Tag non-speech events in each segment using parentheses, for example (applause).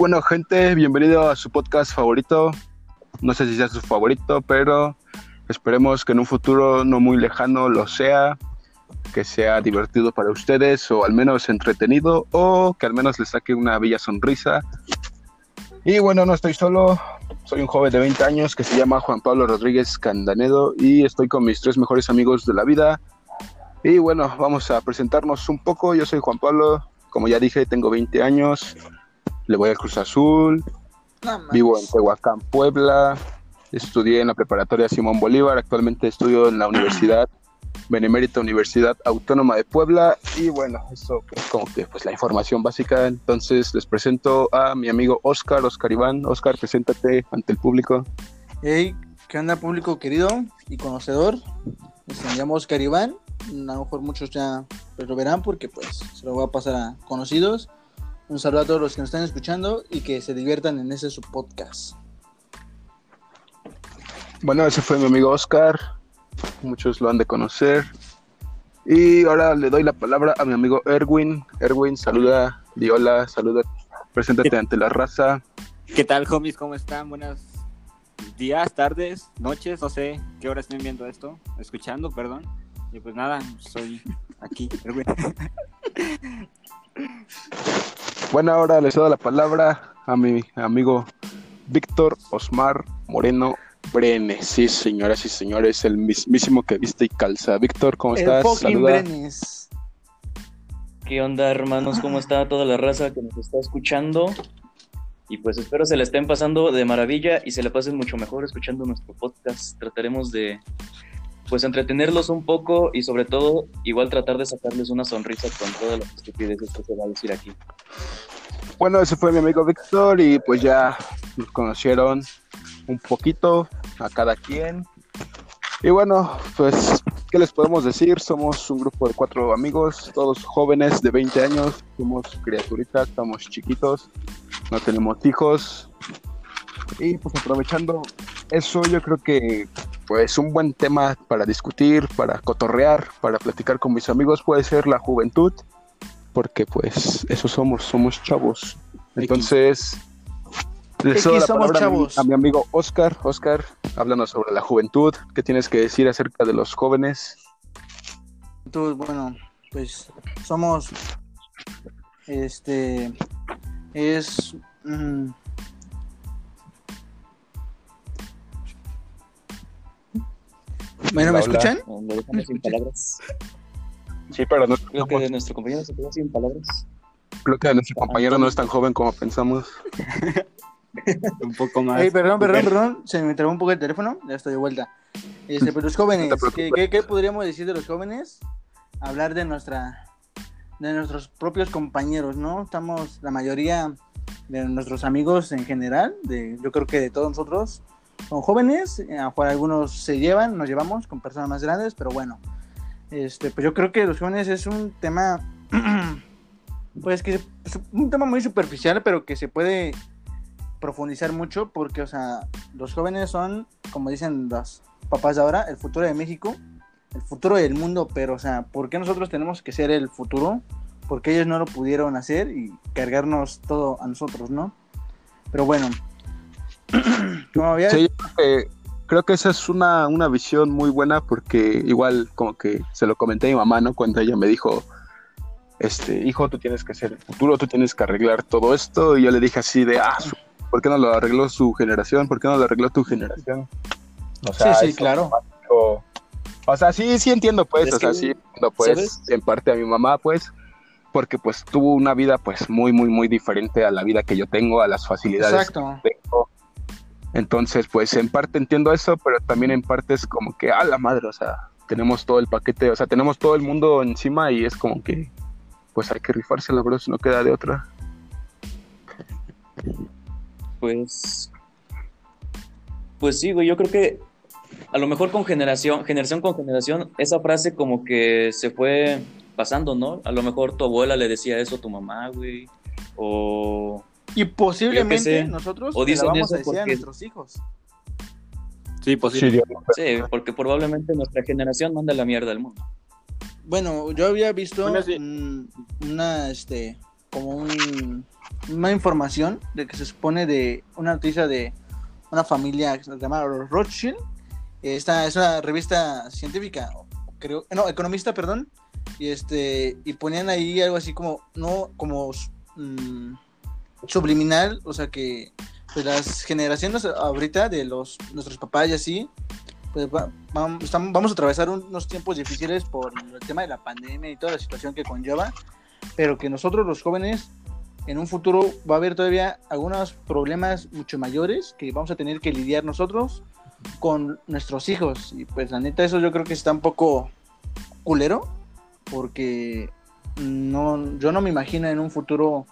Bueno, gente, bienvenido a su podcast favorito. No sé si sea su favorito, pero esperemos que en un futuro no muy lejano lo sea, que sea divertido para ustedes o al menos entretenido o que al menos les saque una bella sonrisa. Y bueno, no estoy solo, soy un joven de 20 años que se llama Juan Pablo Rodríguez Candanedo y estoy con mis tres mejores amigos de la vida. Y bueno, vamos a presentarnos un poco. Yo soy Juan Pablo, como ya dije, tengo 20 años, le voy al Cruz Azul, vivo en Tehuacán, Puebla, estudié en la preparatoria Simón Bolívar, actualmente estudio en la Universidad Benemérita Universidad Autónoma de Puebla y bueno, eso es como que pues la información básica, entonces les presento a mi amigo Oscar, Oscar Iván, Oscar, preséntate ante el público. Hey, ¿qué onda público querido y conocedor? Me llamo Oscar Iván, a lo mejor muchos ya lo verán porque pues se lo voy a pasar a conocidos. Un saludo a todos los que nos están escuchando y que se diviertan en ese su podcast. Bueno, ese fue mi amigo Oscar. Muchos lo han de conocer. Y ahora le doy la palabra a mi amigo Erwin. Erwin, saluda, di hola, saluda, preséntate ante la raza. ¿Qué tal, homies? ¿Cómo están? Buenos días, tardes, noches, no sé qué hora estén viendo esto, escuchando, perdón. Y pues nada, soy aquí, Erwin. (laughs) Bueno, ahora les doy la palabra a mi amigo Víctor Osmar Moreno Brenes. Sí, señoras y señores, el mismísimo que viste y calza. Víctor, ¿cómo El estás? fucking. Brenes. ¿Qué onda, hermanos? ¿Cómo está toda la raza que nos está escuchando? Y pues espero se la estén pasando de maravilla y se la pasen mucho mejor escuchando nuestro podcast. Trataremos de, pues, entretenerlos un poco y sobre todo, igual tratar de sacarles una sonrisa con todas las estupideces que se va a decir aquí. Bueno, ese fue mi amigo Víctor y pues ya nos conocieron un poquito a cada quien. Y bueno, pues, ¿qué les podemos decir? Somos un grupo de cuatro amigos, todos jóvenes de 20 años, somos criaturitas, estamos chiquitos, no tenemos hijos. Y pues aprovechando eso, yo creo que pues un buen tema para discutir, para cotorrear, para platicar con mis amigos puede ser la juventud, porque pues eso somos, somos chavos. Entonces, les doy X la somos palabra a mi- chavos. a mi amigo Oscar. Oscar, háblanos sobre la juventud, ¿qué tienes que decir acerca de los jóvenes? Bueno, pues somos, este, es, mm, bueno, ¿me escuchan? Sin palabras. Sí, pero no, Creo que de nuestro compañero se quedó sin palabras. creo que nuestro compañero no es tan joven como pensamos. (laughs) Un poco más. Perdón, perdón, perdón, se me trabó un poco el teléfono, ya estoy de vuelta. Este, pero los jóvenes, No ¿qué, qué, qué podríamos decir de los jóvenes? Hablar de nuestra, de nuestros propios compañeros, ¿no? Estamos, la mayoría de nuestros amigos en general, de, yo creo que de todos nosotros, son jóvenes, eh, a mejor algunos se llevan, nos llevamos con personas más grandes, pero bueno, este, pues yo creo que los jóvenes es un tema, (clears throat) pues que es un tema muy superficial, pero que se puede profundizar mucho porque, o sea, los jóvenes son, como dicen los papás de ahora, el futuro de México, el futuro del mundo, pero, o sea, ¿por qué nosotros tenemos que ser el futuro? Porque ellos no lo pudieron hacer y cargarnos todo a nosotros, ¿no? Pero bueno, (clears throat) Sí, yo creo que, esa es una, una visión muy buena porque igual como que se lo comenté a mi mamá, ¿no? Cuando ella me dijo, este, hijo, tú tienes que ser el futuro, tú tienes que arreglar todo esto. Y yo le dije así de, ah, ¿por qué no lo arregló su generación? ¿Por qué no lo arregló tu generación? O Sí, sí, eso, claro. o, o sea, sí, sí entiendo, pues, Es o sea, que, sí entiendo, pues, ¿sabes? en parte a mi mamá, pues, porque pues tuvo una vida, pues, muy, muy, muy diferente a la vida que yo tengo, a las facilidades Exacto. Entonces, pues en parte entiendo eso, pero también en parte es como que, a la madre, o sea, tenemos todo el paquete, o sea, tenemos todo el mundo encima y es como que, pues hay que rifársela, bro, si no queda de otra. Pues. Pues sí, güey, yo creo que a lo mejor con generación, generación con generación, esa frase como que se fue pasando, ¿no? A lo mejor tu abuela le decía eso a tu mamá, güey. O. Y posiblemente sé. nosotros O la dicen vamos a eso decir a porque- nuestros hijos. Sí, posible. Sí, porque probablemente nuestra generación manda la mierda al mundo. Bueno, yo había visto Bueno, sí. un- una, este, como un, una información de que se supone de una noticia de una familia que se llama Rothschild. Esta es una revista científica, creo, no, economista, perdón. Y este, y ponían ahí algo así como, no, como mm, subliminal, o sea que pues las generaciones ahorita de los nuestros papás y así, pues vamos, a atravesar unos tiempos difíciles por el tema de la pandemia y toda la situación que conlleva, pero que nosotros los jóvenes en un futuro va a haber todavía algunos problemas mucho mayores que vamos a tener que lidiar nosotros con nuestros hijos. Y pues la neta eso yo creo que está un poco culero porque no, yo no me imagino en un futuro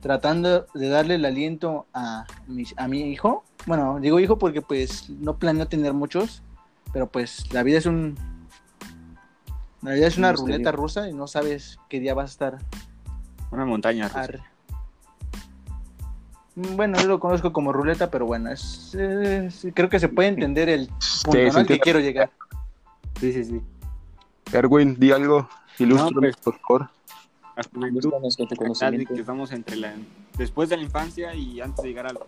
tratando de darle el aliento a mi, a mi hijo. Bueno, digo hijo porque pues no planeo tener muchos, pero pues la vida es un... La vida es una ruleta rusa y no sabes qué día vas a estar. Una montaña Bueno, yo lo conozco como ruleta, pero bueno, es, creo que se puede entender el punto al que quiero llegar. Sí, sí, sí. Erwin, di algo, ilustre, pues, por favor. Que estamos entre la, después de la infancia y antes de llegar a la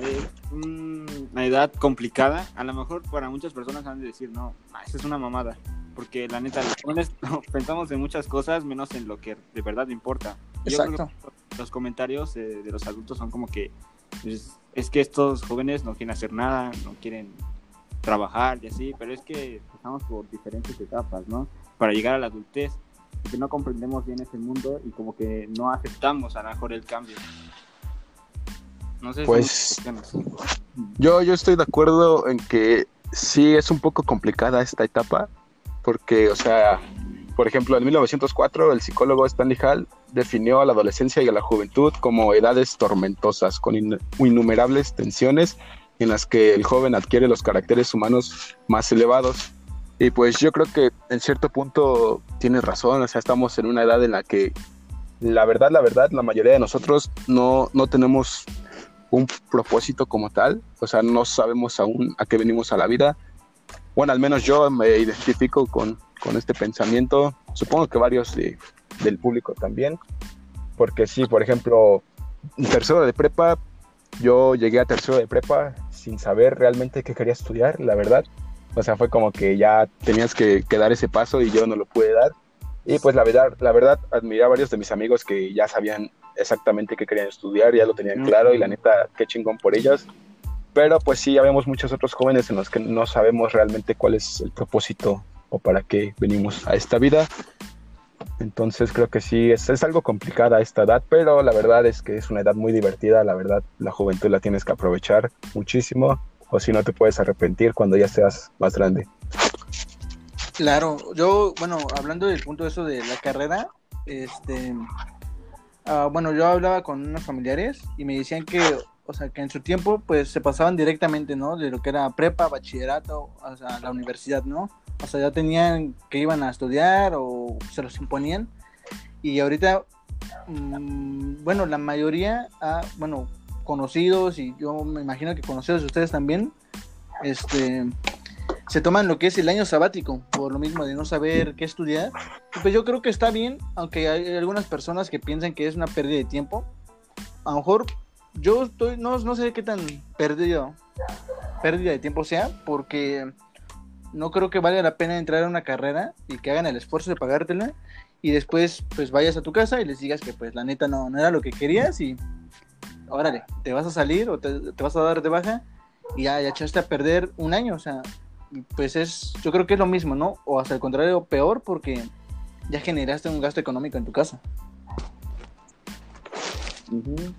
es una edad complicada. A lo mejor para muchas personas van a decir, no, esa es una mamada. Porque la neta, los (laughs) pensamos en muchas cosas menos en lo que de verdad importa. Exacto. los comentarios de los adultos son como que pues, es que estos jóvenes no quieren hacer nada, no quieren trabajar y así, pero es que pasamos por diferentes etapas, ¿no? Para llegar a la adultez, que no comprendemos bien ese mundo y como que no aceptamos a lo mejor el cambio. No sé pues yo, yo estoy de acuerdo en que sí es un poco complicada esta etapa, porque, o sea, por ejemplo, en 1904 el psicólogo Stanley Hall definió a la adolescencia y a la juventud como edades tormentosas, con innumerables tensiones en las que el joven adquiere los caracteres humanos más elevados. Y pues yo creo que en cierto punto tienes razón, o sea, estamos en una edad en la que la verdad, la verdad, la mayoría de nosotros no, no tenemos un propósito como tal, o sea, no sabemos aún a qué venimos a la vida. Bueno, al menos yo me identifico con, con este pensamiento, supongo que varios de, del público también, porque sí, por ejemplo, tercero de prepa, yo llegué a tercero de prepa sin saber realmente qué quería estudiar, la verdad. O sea, fue como que ya tenías que, que dar ese paso y yo no lo pude dar. Y pues la verdad, la verdad, admiré a varios de mis amigos que ya sabían exactamente qué querían estudiar, ya lo tenían claro y la neta, qué chingón por ellas. Pero pues sí, ya vemos muchos otros jóvenes en los que no sabemos realmente cuál es el propósito o para qué venimos a esta vida. Entonces creo que sí, es, es algo complicada esta edad, pero la verdad es que es una edad muy divertida, la verdad la juventud la tienes que aprovechar muchísimo o si no te puedes arrepentir cuando ya seas más grande. Claro, yo, bueno, hablando del punto de eso de la carrera, este, uh, bueno, yo hablaba con unos familiares y me decían que, o sea, que en su tiempo, pues se pasaban directamente, ¿no? De lo que era prepa, bachillerato, sea, la universidad, ¿no? O sea, ya tenían que iban a estudiar o se los imponían. Y ahorita, mmm, bueno, la mayoría, bueno, conocidos y yo me imagino que conocidos de ustedes también, este, se toman lo que es el año sabático, por lo mismo de no saber qué estudiar. pues yo creo que está bien, aunque hay algunas personas que piensan que es una pérdida de tiempo. A lo mejor yo estoy, no, no sé qué tan perdido, pérdida de tiempo sea, porque no creo que valga la pena entrar a una carrera y que hagan el esfuerzo de pagártela y después pues vayas a tu casa y les digas que pues la neta no, no era lo que querías y órale, te vas a salir o te, vas a dar de baja y ya, echaste a perder un año, o sea, pues es, yo creo que es lo mismo, ¿no? O hasta el contrario, peor porque ya generaste un gasto económico en tu casa.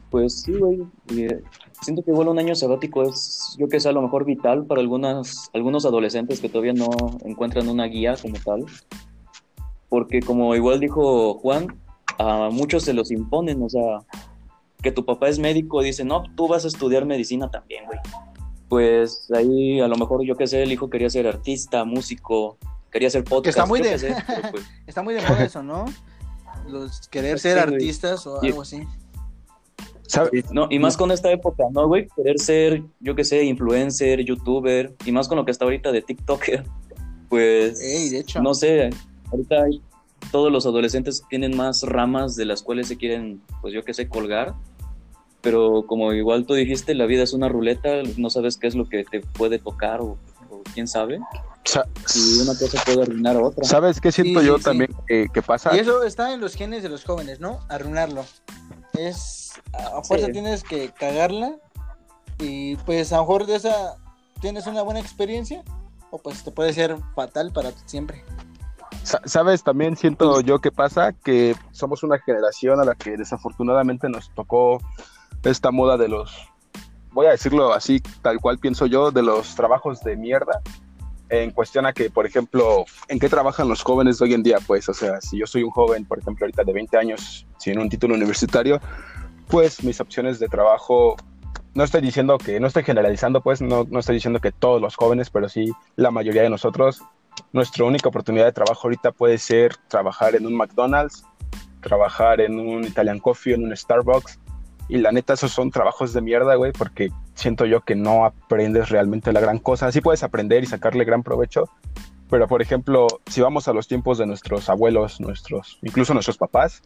Pues sí, güey. Eh, siento que igual un año sabático es, yo que sé, a lo mejor vital para algunas, algunos adolescentes que todavía no encuentran una guía como tal. Porque como igual dijo Juan, a muchos se los imponen, o sea, que tu papá es médico, dice, no, tú vas a estudiar medicina también, güey pues ahí a lo mejor yo qué sé, el hijo quería ser artista, músico, quería ser podcast. está muy de, (laughs) pues está muy de moda eso, ¿no? Los querer ser artistas o algo así. No, y más con esta época, ¿no, güey? Querer ser, yo qué sé, influencer, youtuber, y más con lo que está ahorita de TikToker. Pues, Ey, de hecho. no sé, ahorita hay todos los adolescentes tienen más ramas de las cuales se quieren, pues yo qué sé, colgar. Pero como igual tú dijiste, la vida es una ruleta, no sabes qué es lo que te puede tocar o, o quién sabe. Sa- Y una cosa puede arruinar a otra. ¿Sabes qué siento Sí, yo sí, sí. también que, que pasa? Y eso está en los genes de los jóvenes, ¿no? Arruinarlo. Es, a fuerza Sí. tienes que cagarla y pues a lo mejor de esa tienes una buena experiencia o pues te puede ser fatal para siempre. Sa- ¿Sabes? También siento yo que pasa que somos una generación a la que desafortunadamente nos tocó esta moda de los, voy a decirlo así, tal cual pienso yo, de los trabajos de mierda. En cuestión a que, por ejemplo, ¿en qué trabajan los jóvenes hoy en día? Pues, o sea, si yo soy un joven, por ejemplo, ahorita de 20 años, sin un título universitario, pues mis opciones de trabajo, no estoy diciendo que, no estoy generalizando, pues, no, no estoy diciendo que todos los jóvenes, pero sí la mayoría de nosotros nuestra única oportunidad de trabajo ahorita puede ser trabajar en un McDonald's, trabajar en un Italian Coffee, en un Starbucks. Y la neta, esos son trabajos de mierda, güey, porque siento yo que no aprendes realmente la gran cosa. Sí puedes aprender y sacarle gran provecho, pero por ejemplo, si vamos a los tiempos de nuestros abuelos, nuestros, incluso nuestros papás,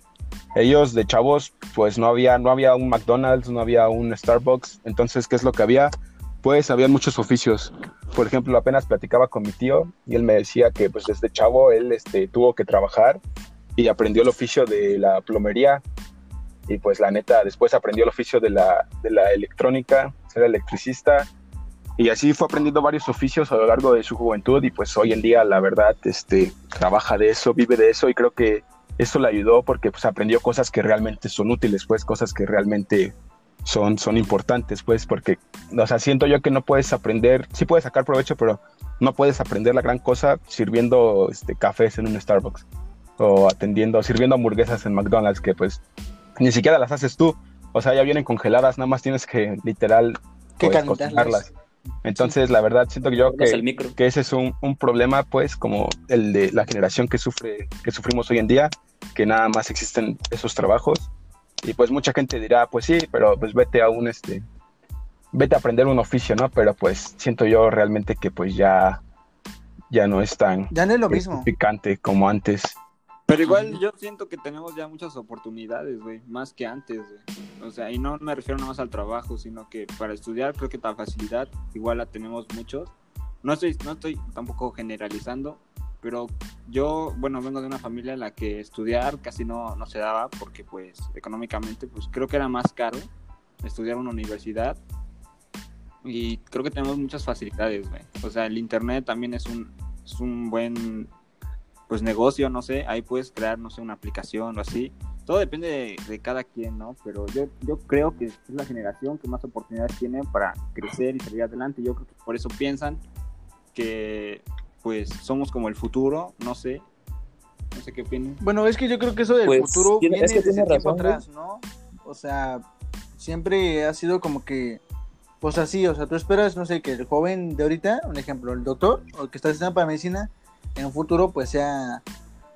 ellos de chavos, pues no había, no había un McDonald's, no había un Starbucks. Entonces, ¿qué es lo que había? Pues habían muchos oficios por ejemplo, apenas platicaba con mi tío y él me decía que pues desde chavo él este, tuvo que trabajar y aprendió el oficio de la plomería y pues la neta después aprendió el oficio de la, de la electrónica, ser electricista y así fue aprendiendo varios oficios a lo largo de su juventud y pues hoy en día la verdad este, trabaja de eso, vive de eso y creo que eso le ayudó porque pues aprendió cosas que realmente son útiles, pues cosas que realmente son, son importantes, pues, porque, o sea, siento yo que no puedes aprender, sí puedes sacar provecho, pero no puedes aprender la gran cosa sirviendo este, cafés en un Starbucks o atendiendo, sirviendo hamburguesas en McDonald's, que pues ni siquiera las haces tú, o sea, ya vienen congeladas, nada más tienes que literal Que pues, cocinarlas. Entonces, la verdad, siento que yo que, al micro. que ese es un, un problema, pues, como el de la generación que sufre, que sufrimos hoy en día, que nada más existen esos trabajos. Y pues mucha gente dirá, pues sí, pero pues vete a un este, vete a aprender un oficio, ¿no? Pero pues siento yo realmente que pues ya, ya no es tan Ya no es lo mismo. picante como antes. Pero igual yo siento que tenemos ya muchas oportunidades, güey, más que antes, güey. O sea, y no me refiero nada más al trabajo, sino que para estudiar creo que la facilidad igual la tenemos muchos. No estoy, no estoy tampoco generalizando, pero yo, bueno, vengo de una familia en la que estudiar casi no, no se daba porque pues económicamente pues creo que era más caro estudiar en una universidad y creo que tenemos muchas facilidades, güey. O sea, el internet también es un, es un buen pues negocio, no sé, ahí puedes crear, no sé, una aplicación o así. Todo depende de, de cada quien, ¿no? Pero yo, yo creo que es la generación que más oportunidades tiene para crecer y salir adelante. Yo creo que por eso piensan que pues somos como el futuro, no sé. No sé qué opinan. Bueno, es que yo creo que eso del Pues, futuro tiene- viene es que desde tiene tiempo razón, atrás, ¿no? O sea, siempre ha sido como que, pues así, o sea, tú esperas, no sé, que el joven de ahorita, un ejemplo, el doctor, o el que está estudiando para medicina, en un futuro pues sea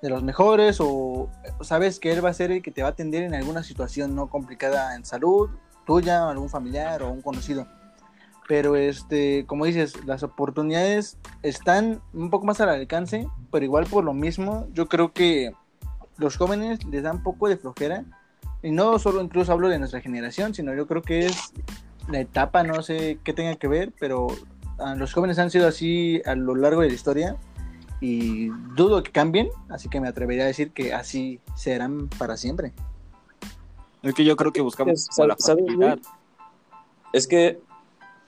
de los mejores o sabes que él va a ser el que te va a atender en alguna situación no complicada en salud, tuya, algún familiar o un conocido. Pero este, como dices, las oportunidades están un poco más al alcance, pero igual por lo mismo, yo creo que los jóvenes les dan poco de flojera. Y no solo incluso hablo de nuestra generación, sino yo creo que es la etapa, no sé qué tenga que ver, pero ah, los jóvenes han sido así a lo largo de la historia y dudo que cambien, así que me atrevería a decir que así serán para siempre. Es que yo creo que buscamos la facilidad. Es que,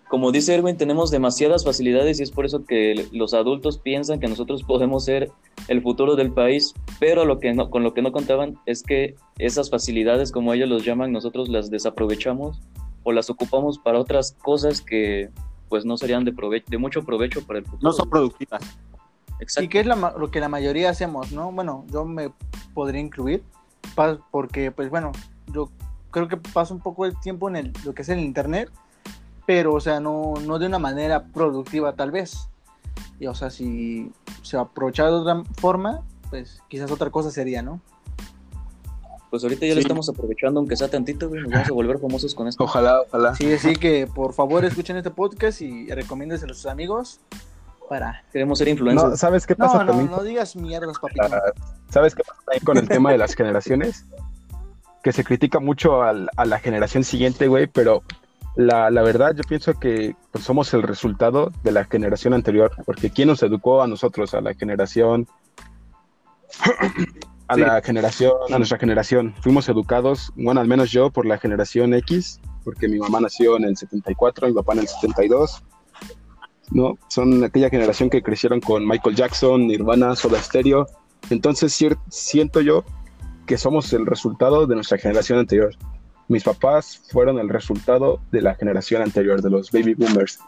como dice Erwin, tenemos demasiadas facilidades y es por eso que los adultos piensan que nosotros podemos ser el futuro del país, pero lo que no, con lo que no contaban es que esas facilidades, como ellos los llaman, nosotros las desaprovechamos o las ocupamos para otras cosas que pues no serían de, prove- de mucho provecho para el futuro. No son productivas. Exacto. Y que es la lo que la mayoría hacemos, ¿no? Bueno, yo me podría incluir, porque pues bueno, yo creo que paso un poco el tiempo en el, lo que es el internet, pero o sea, no, no de una manera productiva tal vez. Y o sea, si se aprovechara de otra forma, pues quizás otra cosa sería, ¿no? Pues ahorita ya lo Sí. estamos aprovechando, aunque sea tantito, güey, nos vamos a volver famosos con esto. Ojalá, ojalá. Sí, así que por favor escuchen este podcast y recomiéndeselo a sus amigos para... Queremos ser influencers. No, ¿sabes qué pasa No, no, también? no digas mierdas, papito. ¿Sabes qué pasa ahí con el tema de las generaciones? Que se critica mucho al- a la generación siguiente, güey, pero la, la verdad yo pienso que pues, somos el resultado de la generación anterior, porque ¿quién nos educó a nosotros, a la generación, a Sí. la generación, a nuestra generación? Fuimos educados, bueno, al menos yo, por la generación X, porque mi mamá nació en el 74, mi papá en el 72, ¿no? Son aquella generación que crecieron con Michael Jackson, Nirvana, Soda Stereo. Entonces siento yo que somos el resultado de nuestra generación anterior. Mis papás fueron el resultado de la generación anterior, de los baby boomers.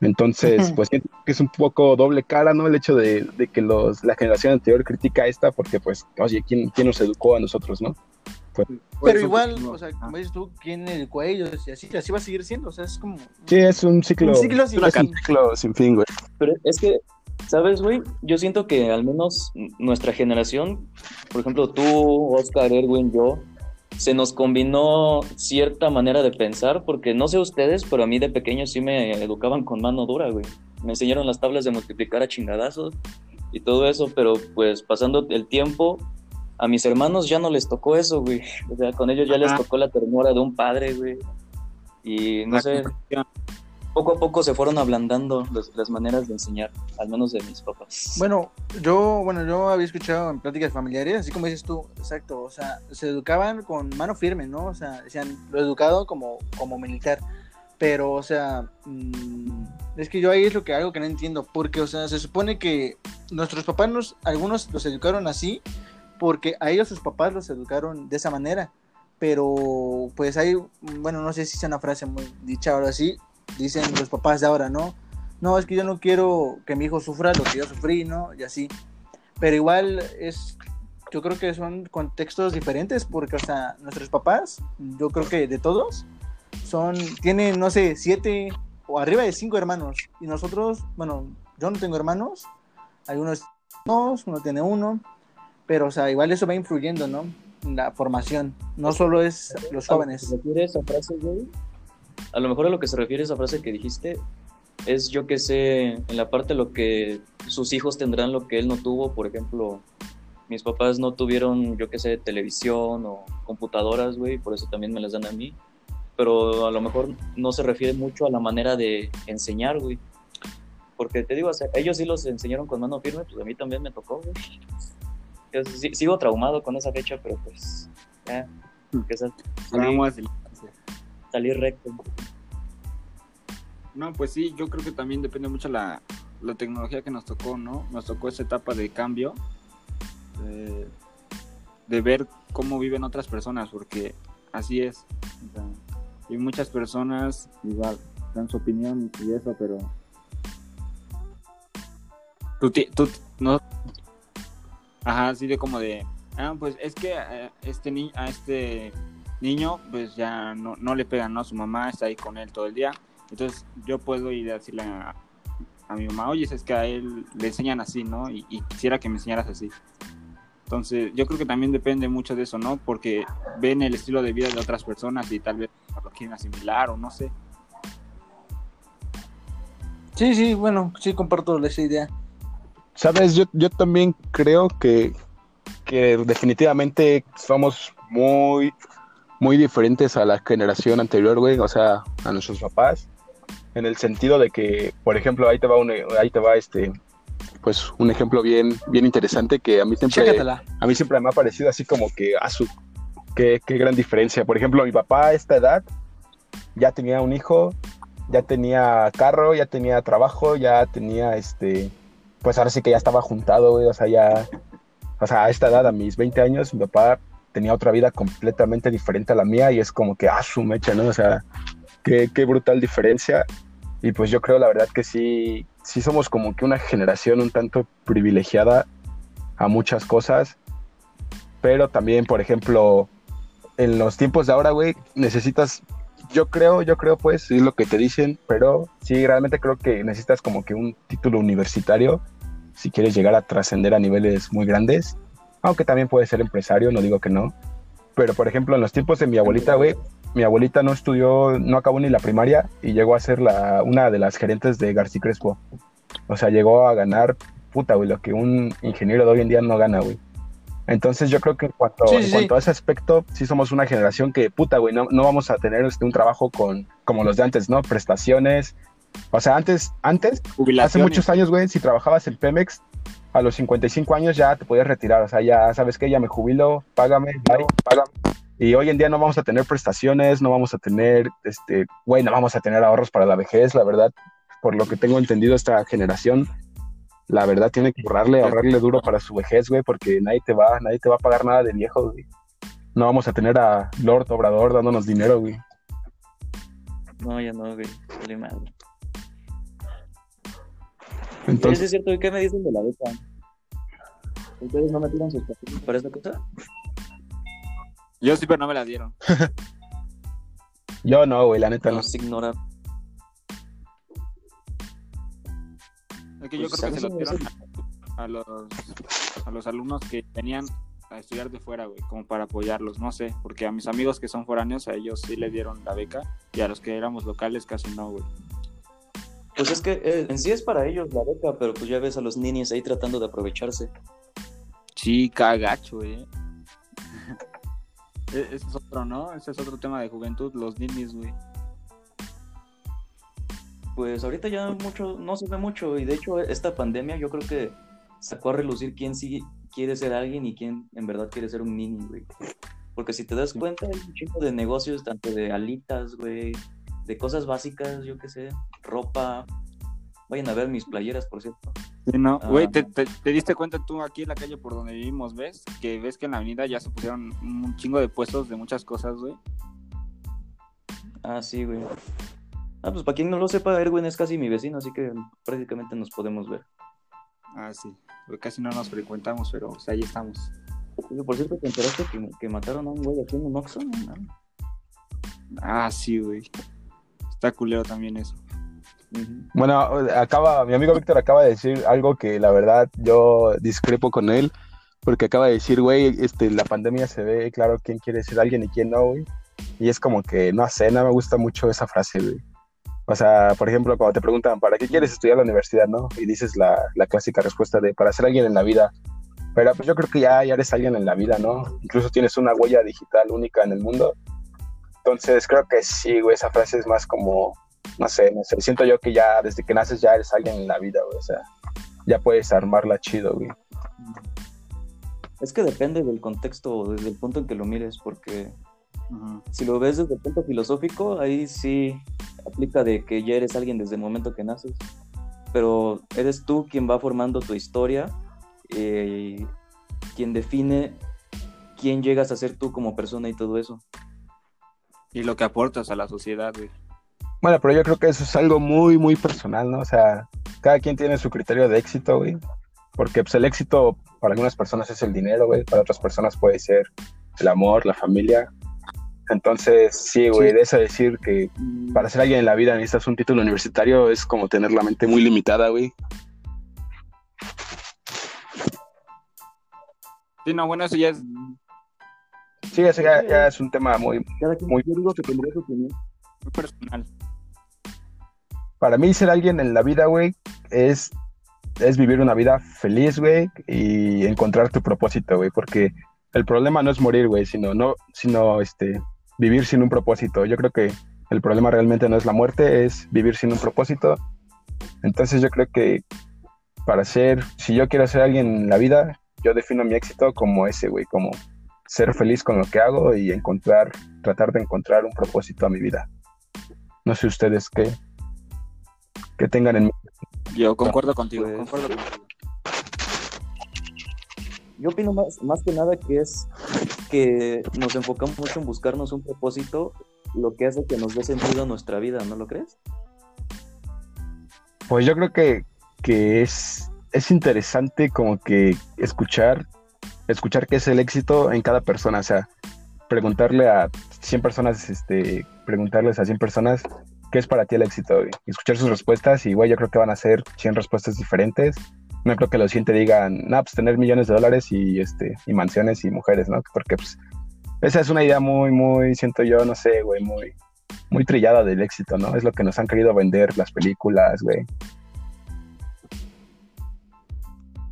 Entonces, pues siento que es un poco doble cara, ¿no? El hecho de, de que los, la generación anterior critica a esta porque, pues, oye, ¿quién, quién nos educó a nosotros, no? Por Pero igual, no. o sea, Ah. como dices tú, ¿quién educó a ellos? Y así, así va a seguir siendo, o sea, es como... Sí, es un ciclo, Un ciclo sin fin. ciclo sin fin, güey. Pero es que, ¿sabes, güey? Yo siento que al menos nuestra generación, por ejemplo, tú, Oscar, Erwin, yo, se nos combinó cierta manera de pensar, porque no sé ustedes, pero a mí de pequeño sí me educaban con mano dura, güey. Me enseñaron las tablas de multiplicar a chingadazos y todo eso, pero pues pasando el tiempo, a mis hermanos ya no les tocó eso, güey. O sea, con ellos ya les tocó la ternura de un padre, güey. Y no La sé, poco a poco se fueron ablandando los- las maneras de enseñar, al menos de mis papás. Bueno, yo, bueno, yo había escuchado en pláticas familiares, así como dices tú, exacto, o sea, se educaban con mano firme, ¿no? O sea, decían, lo educado como, como militar, pero, o sea, mm, es que yo ahí es lo que algo que no entiendo, porque, o sea, se supone que nuestros papás, nos, algunos los educaron así, porque a ellos sus papás los educaron de esa manera, pero, pues hay, bueno, no sé si es una frase muy dicha ahora sí, dicen los papás de ahora, ¿no? no, es que yo no quiero que mi hijo sufra lo que yo sufrí, ¿no? Y así. Pero igual es, yo creo que son contextos diferentes porque, o sea, nuestros papás, yo creo que de todos, son, tienen, no sé, siete o arriba de cinco hermanos. Y nosotros, bueno, yo no tengo hermanos, algunos dos, uno tiene uno, pero, o sea, igual eso va influyendo, ¿no? La formación, no solo es los A lo que jóvenes. se refiere esa frase, güey, a lo mejor a lo que se refiere esa frase que dijiste es, yo que sé, en la parte lo que sus hijos tendrán lo que él no tuvo, por ejemplo, mis papás no tuvieron, yo que sé, televisión o computadoras, güey, por eso también me las dan a mí, pero a lo mejor no se refiere mucho a la manera de enseñar, güey. Porque te digo, o sea, ellos sí los enseñaron con mano firme, pues a mí también me tocó, güey. Yo sigo traumado con esa fecha, pero pues, ya, que sal- salí, Traumas de la infancia. salí recto. No, pues sí, yo creo que también depende mucho la, la tecnología que nos tocó, ¿no? Nos tocó esa etapa de cambio, de ver cómo viven otras personas, porque así es. y muchas personas igual dan su opinión y eso, pero tú no, ajá, así de como de, ah, pues es que eh, este ni a este niño, pues ya no, no le pegan, ¿no? Su mamá está ahí con él todo el día. Entonces yo puedo ir a decirle a, a mi mamá, oye, es que a él le enseñan así, ¿no? Y, y quisiera que me enseñaras así. Entonces yo creo que también depende mucho de eso, ¿no? Porque ven el estilo de vida de otras personas y tal vez lo quieren asimilar o no sé. Sí, sí, bueno, sí comparto esa idea. Sabes, yo, yo también creo que, que definitivamente somos muy, muy diferentes a la generación anterior, güey, o sea, a nuestros papás, en el sentido de que, por ejemplo, ahí te va un, ahí te va este, pues un ejemplo bien, bien interesante que a mí siempre, Chécatela. a mí siempre me ha parecido así como que a su qué, qué gran diferencia. Por ejemplo, mi papá a esta edad ya tenía un hijo, ya tenía carro, ya tenía trabajo, ya tenía este, pues ahora sí que ya estaba juntado, güey, o sea, ya, o sea, a esta edad, a mis 20 años, mi papá tenía otra vida completamente diferente a la mía y es como que, ah, su mecha, ¿no? O sea, qué, qué brutal diferencia. Y pues yo creo, la verdad, que sí, sí somos como que una generación un tanto privilegiada a muchas cosas, pero también, por ejemplo, en los tiempos de ahora, güey, necesitas, yo creo, yo creo, pues, es lo que te dicen, pero sí, realmente creo que necesitas como que un título universitario si quieres llegar a trascender a niveles muy grandes, aunque también puedes ser empresario, no digo que no, pero por ejemplo, en los tiempos de mi abuelita, güey, mi abuelita no estudió, no acabó ni la primaria y llegó a ser la, una de las gerentes de García Crespo. O sea, llegó a ganar, puta, güey, lo que un ingeniero de hoy en día no gana, güey. Entonces yo creo que en cuanto, Sí, en sí, cuanto a ese aspecto, sí somos una generación que, puta, güey, no, no vamos a tener este, un trabajo con, como los de antes, ¿no? Prestaciones. O sea, antes, antes, hace muchos años, güey, si trabajabas en Pemex, a los 55 años ya te podías retirar. O sea, ya sabes que ya me jubilo, págame, bye, págame. Y hoy en día no vamos a tener prestaciones, no vamos a tener, este, güey, no vamos a tener ahorros para la vejez, la verdad. Por lo que tengo entendido, esta generación, la verdad, tiene que ahorrarle, ahorrarle duro para su vejez, güey, porque nadie te va, nadie te va a pagar nada de viejo, güey. No vamos a tener a Lord Obrador dándonos dinero, güey. No, ya no, güey. Vale madre. Entonces, es cierto, ¿y qué me dicen de la beca? ¿Ustedes no metieron sus papeles para esta cosa? Yo sí, pero no me la dieron. (laughs) yo no, güey, la neta no. Nos ignoran. Es que yo Pues, creo que se lo me dieron a, a los, a los alumnos que venían a estudiar de fuera, güey, como para apoyarlos, no sé, porque a mis amigos que son foráneos, a ellos sí les dieron la beca y a los que éramos locales casi no, güey. Pues es que eh, en sí es para ellos la beca, pero pues ya ves a los niños ahí tratando de aprovecharse. Sí, cagacho, güey. (laughs) E- Ese es otro, ¿no? Ese es otro tema de juventud, los ninis, güey. Pues ahorita ya mucho, no se ve mucho, y de hecho esta pandemia yo creo que sacó a relucir quién sí quiere ser alguien y quién en verdad quiere ser un nini, güey. Porque si te das cuenta, hay un chico de negocios, tanto de alitas, güey, de cosas básicas, yo qué sé, ropa. Vayan a ver mis playeras, por cierto. Sí, no, Ah. güey, ¿te, te, te diste cuenta tú aquí en la calle por donde vivimos, ves? Que ves que en la avenida ya se pusieron un chingo de puestos de muchas cosas, güey. Ah, sí, güey. Ah, pues para quien no lo sepa, Erwin es casi mi vecino, así que prácticamente nos podemos ver. Ah, sí. Casi no nos frecuentamos, pero o sea, ahí estamos. Por cierto, ¿te enteraste que, que mataron a un güey aquí en un Oxxo? Ah, sí, güey. Está culero también eso. Bueno, acaba, mi amigo Víctor acaba de decir algo que la verdad yo discrepo con él, porque acaba de decir, güey, este, la pandemia se ve claro quién quiere ser alguien y quién no, güey. Y es como que, no sé, no me gusta mucho esa frase, güey. O sea, por ejemplo, cuando te preguntan, ¿para qué quieres estudiar la universidad, no? Y dices la, la clásica respuesta de, para ser alguien en la vida. Pero pues yo creo que ya, ya eres alguien en la vida, ¿no? Incluso tienes una huella digital única en el mundo. Entonces creo que sí, güey, esa frase es más como, no sé, no sé, siento yo que ya desde que naces ya eres alguien en la vida, güey, o sea, ya puedes armarla chido, güey. Es que depende del contexto, desde el punto en que lo mires, porque si lo ves desde el punto filosófico, ahí sí aplica de que ya eres alguien desde el momento que naces. Pero eres tú quien va formando tu historia, eh, quien define quién llegas a ser tú como persona y todo eso. Y lo que aportas a la sociedad, güey. Bueno, pero yo creo que eso es algo muy, muy personal, ¿no? O sea, cada quien tiene su criterio de éxito, güey. Porque pues el éxito para algunas personas es el dinero, güey. Para otras personas puede ser el amor, la familia. Entonces, sí, güey, Sí. de eso decir que para ser alguien en la vida necesitas un título universitario es como tener la mente muy limitada, güey. Sí, no, bueno, eso ya es Sí, eso ya, ya es un tema muy... Cada quien Muy- que tendría su opinión. muy personal. Para mí ser alguien en la vida, güey, es, es vivir una vida feliz, güey, y encontrar tu propósito, güey, porque el problema no es morir, güey, sino, no, sino este, vivir sin un propósito. Yo creo que el problema realmente no es la muerte, es vivir sin un propósito. Entonces yo creo que para ser, si yo quiero ser alguien en la vida, yo defino mi éxito como ese, güey, como ser feliz con lo que hago y encontrar, tratar de encontrar un propósito a mi vida. No sé ustedes qué, qué tengan en mente. Yo concuerdo contigo, Pues- concuerdo contigo. Yo opino más, más que nada que es que nos enfocamos mucho en buscarnos un propósito, lo que hace que nos dé sentido a nuestra vida, ¿no lo crees? Pues yo creo que, que es, es interesante como que escuchar, escuchar qué es el éxito en cada persona, o sea, preguntarle a 100 personas, este, preguntarles a 100 personas qué es para ti el éxito, escuchar sus respuestas y, güey, yo creo que van a ser 100 respuestas diferentes. No creo que los 100 te digan, no, pues tener millones de dólares y, este, y mansiones y mujeres, ¿no? Porque, pues, esa es una idea muy, muy, siento yo, no sé, güey, muy, muy trillada del éxito, ¿no? Es lo que nos han querido vender las películas, güey.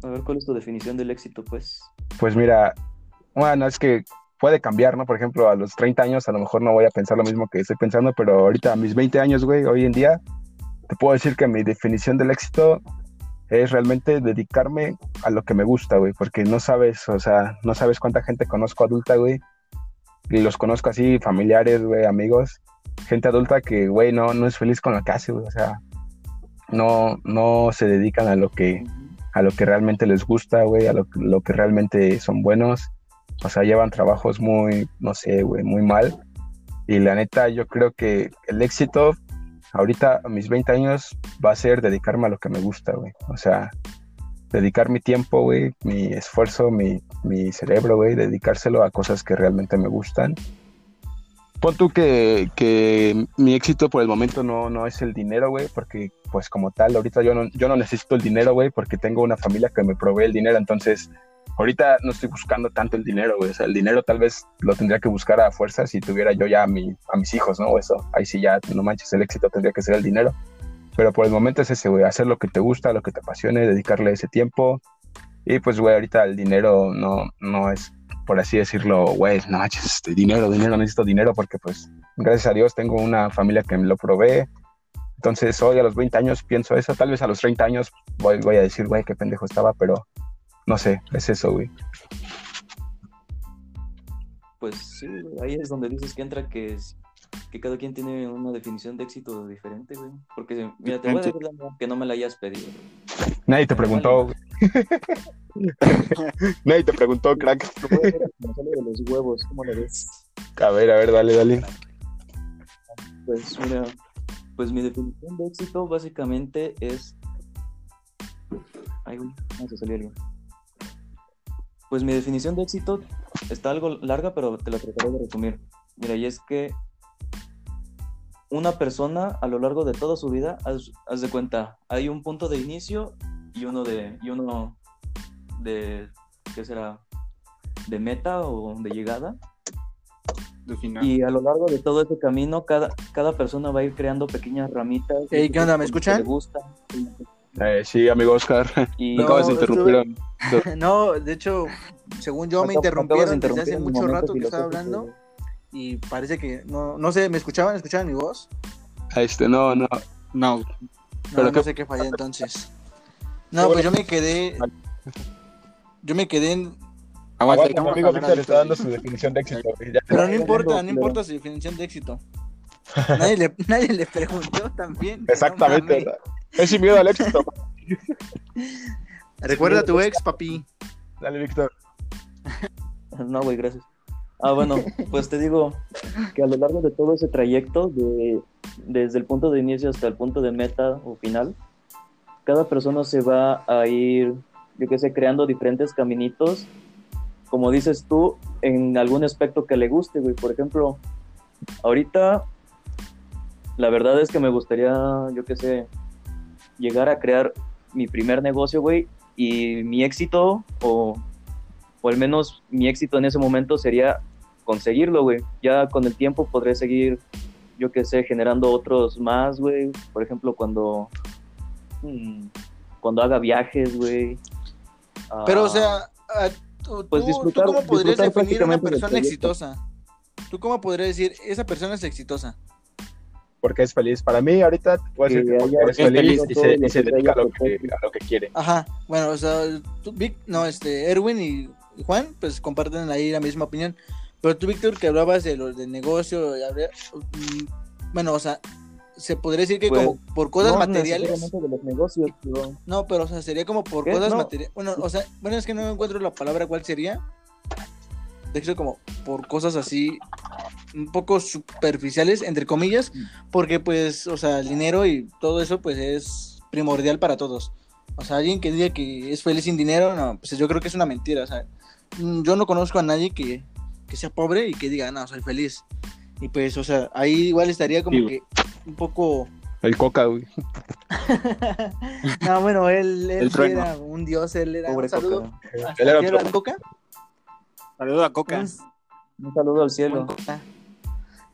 A ver, ¿cuál es tu definición del éxito, pues? Pues mira, bueno, es que puede cambiar, ¿no? Por ejemplo, a los 30 años a lo mejor no voy a pensar lo mismo que estoy pensando, pero ahorita a mis 20 años, güey, hoy en día, te puedo decir que mi definición del éxito es realmente dedicarme a lo que me gusta, güey, porque no sabes, o sea, no sabes cuánta gente conozco adulta, güey, y los conozco así, familiares, güey, amigos, gente adulta que, güey, no, no es feliz con lo que hace, güey, o sea, no, no se dedican a lo que, a lo que realmente les gusta, güey, a lo, que realmente son buenos, o sea, llevan trabajos muy, no sé, güey, muy mal, y la neta, yo creo que el éxito ahorita a mis 20 años va a ser dedicarme a lo que me gusta, güey. O sea, dedicar mi tiempo, güey, mi esfuerzo, mi, mi cerebro, güey, dedicárselo a cosas que realmente me gustan. Pon tú que, que mi éxito por el momento no, no es el dinero, güey, porque pues como tal, ahorita yo no, yo no necesito el dinero, güey, porque tengo una familia que me provee el dinero, entonces ahorita no estoy buscando tanto el dinero, güey. O sea, el dinero tal vez lo tendría que buscar a fuerza si tuviera yo ya a, mi, a mis hijos, ¿no? Eso, ahí sí ya, no manches, el éxito tendría que ser el dinero. Pero por el momento es ese, güey, hacer lo que te gusta, lo que te apasione, dedicarle ese tiempo. Y pues, güey, ahorita el dinero no, no es, por así decirlo, güey, no manches, este, dinero, dinero, necesito dinero porque pues, gracias a Dios tengo una familia que me lo provee. Entonces, hoy a los 20 años pienso eso, tal vez a los 30 años voy, voy a decir, güey, qué pendejo estaba, pero no sé, es eso, güey. Pues sí, ahí es donde dices que entra que es que cada quien tiene una definición de éxito diferente, güey. Porque, mira, te voy a decir la que no me la hayas pedido. güey. Nadie te preguntó, güey. (laughs) Nadie te preguntó, crack. De los huevos, ¿cómo lo ves? A ver, a ver, dale, dale. Pues mira, pues mi definición de éxito básicamente es. Ay, güey, no se salió algo. Pues mi definición de éxito está algo larga, pero te la trataré de resumir. Mira, y es que una persona a lo largo de toda su vida, haz, haz de cuenta, hay un punto de inicio y uno de, y uno de, ¿qué será? De meta o de llegada. Al final. Y a lo largo de todo ese camino, cada, cada persona va a ir creando pequeñas ramitas. Ey, ¿qué onda? ¿Me escuchan? le gusta. Eh, sí, amigo Oscar. (laughs) Y Me No, acabas de interrumpir. (laughs) No, de hecho, según yo me de interrumpieron desde hace mucho rato que estaba hablando y parece que no, no sé, ¿me escuchaban? ¿Escuchaban mi voz? Este, no, no. No, No, Pero no qué- sé qué fallé entonces. No, pues yo me quedé. Yo me quedé en. aguanta, Aguanta, amigo Víctor está dando su definición de éxito. Pero no importa, no, importa su definición de éxito. Nadie le, (laughs) nadie le preguntó también. Exactamente. Es sin miedo al éxito. Recuerda a tu ex, papi. Dale, Víctor. (laughs) No, güey, gracias. Ah, bueno, pues te digo que a lo largo de todo ese trayecto, de, desde el punto de inicio hasta el punto de meta o final, cada persona se va a ir, yo qué sé, creando diferentes caminitos, como dices tú, en algún aspecto que le guste, güey. Por ejemplo, ahorita, la verdad es que me gustaría, yo qué sé, llegar a crear mi primer negocio, güey, y mi éxito, o o al menos mi éxito en ese momento sería conseguirlo, güey. Ya con el tiempo podré seguir, yo qué sé, generando otros más, güey. Por ejemplo, cuando mm, cuando haga viajes, güey. Ah, Pero, o sea, ah, tú, pues tú- disfrutar- ¿tú cómo podrías definir una prácticamente del persona exitosa? ¿Tú cómo podrías decir, esa persona es exitosa? Porque es feliz. Para mí, ahorita puedo decir Que que porque es feliz y se, y dedica a lo que, a lo que quiere. Ajá, bueno, o sea, tú, Vic, no, este, Erwin y Juan, pues comparten ahí la misma opinión. Pero tú, Víctor, que hablabas de lo del negocio, mm, bueno, o sea, se podría decir que Pues, como por cosas no materiales. necesariamente de los negocios, pero- No, pero o sea, sería como por ¿Qué? cosas No. materiales. Bueno, o sea, bueno, es que no encuentro la palabra cuál sería. De hecho, como por cosas así un poco superficiales, entre comillas, porque pues, o sea, el dinero y todo eso pues es primordial para todos. O sea, alguien que diga que es feliz sin dinero, no, pues yo creo que es una mentira. O sea, mm, yo no conozco a nadie que, que sea pobre y que diga, no, soy feliz. Y pues, o sea, ahí igual estaría como Sí. que un poco El coca, güey. (laughs) no, bueno, él, él El era un dios, él era Pobre un saludo. Coca. Él era al Coca. Saludo a Coca. Un- Un saludo al cielo.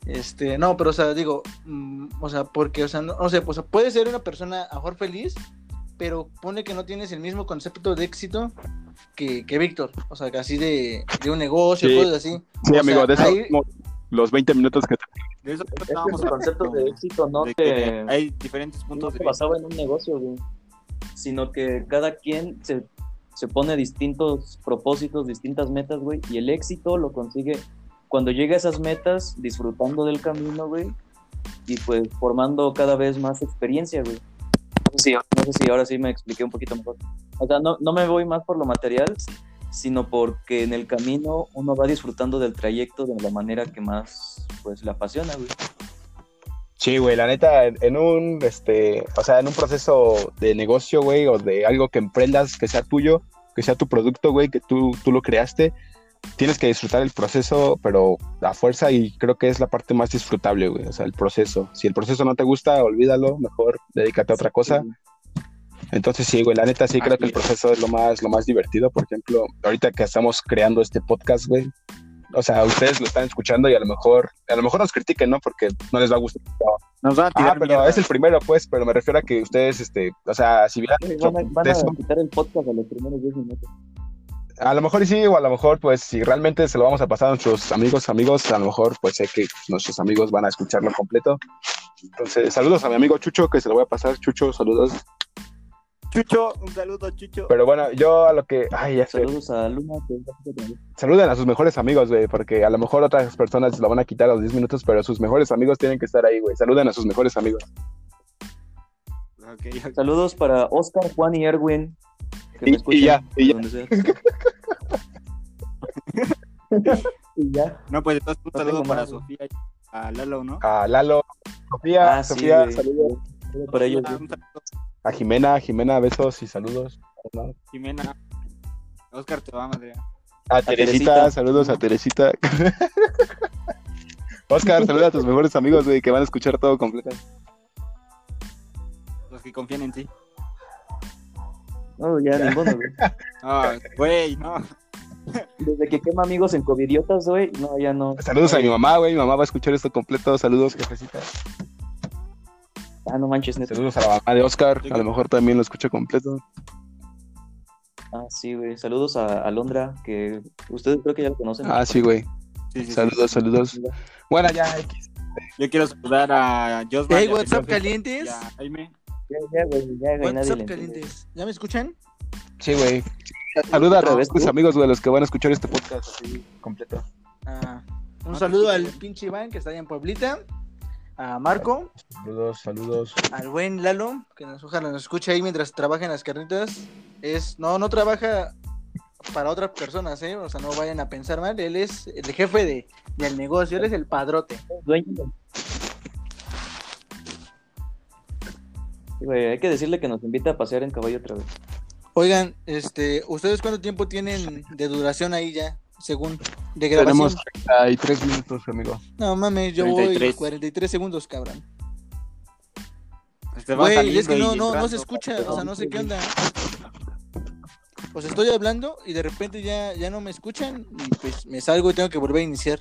Este, no, pero o sea, digo, mm, o sea, porque, o sea, no, no sé, pues puede ser una persona a lo mejor feliz, pero pone que no tienes el mismo concepto de éxito que, que Víctor. O sea, que así de, de un negocio, Sí. cosas así. Sí, O amigo, sea, de eso los 20 minutos que te... De eso Es que estábamos su concepto de éxito no de te, que hay diferentes no puntos se de basaba en un negocio, güey, sino que cada quien se, se pone distintos propósitos, distintas metas, güey, y el éxito lo consigue cuando llega a esas metas, disfrutando del camino, güey, y pues formando cada vez más experiencia, güey. Sé si, no sé si ahora sí me expliqué un poquito mejor. O sea, no, no me voy más por lo material, sino porque en el camino uno va disfrutando del trayecto de la manera que más pues le apasiona, güey. Sí, güey, la neta, en un, este, o sea, en un proceso de negocio, güey, o de algo que emprendas, que sea tuyo, que sea tu producto, güey, que tú, tú lo creaste, tienes que disfrutar el proceso, pero a fuerza, y creo que es la parte más disfrutable, güey, o sea, el proceso. Si el proceso no te gusta, olvídalo, mejor dedícate a otra cosa. Entonces sí, güey, la neta sí creo que el es. proceso es lo más, lo más divertido. Por ejemplo, ahorita que estamos creando este podcast, güey, o sea, ustedes lo están escuchando y a lo mejor, a lo mejor nos critiquen, ¿no? Porque no les va a gustar. Nos van a Ah, tirar pero mierda. es el primero, pues, pero me refiero a que ustedes, este, o sea, si vieran Van a, van a quitar el podcast a los primeros 10 minutos. A lo mejor sí, o a lo mejor, pues, si realmente se lo vamos a pasar a nuestros amigos, amigos, a lo mejor, pues, sé que nuestros amigos van a escucharlo completo. Entonces, saludos a mi amigo Chucho, que se lo voy a pasar. Chucho, saludos. Chucho, un saludo, Chucho. Pero bueno, yo a lo que, ay, ya sé, Saludos a Luna. saluden a sus mejores amigos, güey, porque a lo mejor otras personas se lo van a quitar a los 10 minutos, pero sus mejores amigos tienen que estar ahí, güey. Saluden a sus mejores amigos. Ok. Saludos para Oscar, Juan y Erwin. que me Y- ya, y ya. donde sea. (laughs) y ya. No, pues entonces un No saludo tengo para más. Sofía y a Lalo, ¿no? A Lalo, Sofía, Ah, sí, Sofía, güey. saludos. Saludos para ellos. Saludo, A Jimena, Jimena, besos y saludos. Jimena. Oscar te va, madre. A Teresita. Teresita, saludos a Teresita. (laughs) Oscar, saluda a tus mejores amigos, güey, que van a escuchar todo completo. Los que confían en ti. No, ya ninguno, güey. (laughs) Ah, güey, no. Desde que quema amigos en covidiotas, güey. No, ya no. Saludos a mi mamá, güey, mi mamá va a escuchar esto completo. Saludos, jefecita. Ah, no manches, neta. Saludos a la mamá de Oscar, a lo mejor también lo escucho completo. Ah, sí, güey. Saludos a Alondra, que ustedes creo que ya lo conocen. Ah, sí, güey. Sí, sí, sí. Saludos, saludos. Bueno, ya, X. Yo quiero saludar a Josman. Hey, WhatsApp Felipe calientes. a Jaime. Ya, ya, güey, ya, güey, nadie WhatsApp le entiende. calientes. ¿Ya me escuchan? Sí, güey. Saluda a vez, tus amigos, güey, los que van a escuchar este podcast así completo. Ah, un saludo al pinche Iván que está allá en Pueblita. A Marco, Saludos, saludos. al buen Lalo, que nos, ojalá nos escuche ahí mientras trabaja en las carnitas. Es, no, no trabaja para otras personas, ¿eh? O sea, no vayan a pensar mal. Él es el jefe de, del negocio, él es el padrote. Dueño güey, hay que decirle que nos invita a pasear en caballo otra vez. Oigan, este, ¿ustedes cuánto tiempo tienen de duración ahí ya? Según de grabación. Tenemos 33 minutos, amigo. No mames, yo voy 33. 43 segundos, cabrón. Este va Güey, es que no, no, no se escucha, o sea, no sé qué onda. Pues estoy hablando y de repente ya, ya no me escuchan y pues me salgo y tengo que volver a iniciar.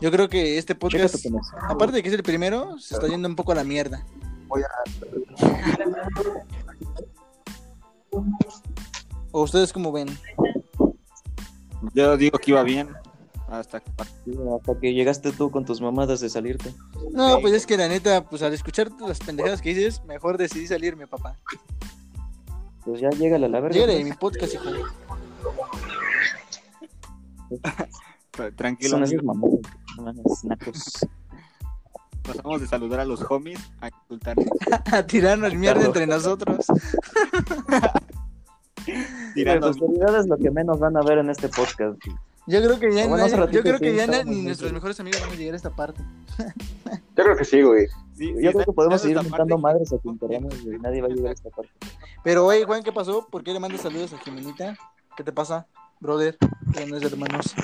Yo creo que este podcast, aparte de que es el primero, se está yendo un poco a la mierda. ¿O ustedes cómo ven? Yo digo que iba bien. Hasta que Hasta que llegaste tú con tus mamadas de salirte. No, pues es que la neta, pues al escuchar las pendejadas que dices, mejor decidí salirme, papá. Pues ya llega la verga. Llégale pues. mi podcast, hijo. tranquilo. Son esos mamadas. Nacos. Pasamos de saludar a los homies a insultar. (laughs) A tirarnos mierda entre nosotros. (laughs) Tirando. La prosperidad es lo que menos van a ver en este podcast. Yo creo que ya, nadie- yo creo que ya ni nuestros mejores amigos van a llegar a esta parte. Yo (laughs) creo que sí, güey. Sí, sí, Yo creo que podemos seguir parte. madres a quien queramos, güey. Nadie va a llegar a esta parte. Pero, oye, Juan, ¿qué pasó? ¿Por qué le mandas saludos a Jimenita? ¿Qué te pasa, brother? Que no es de hermanos.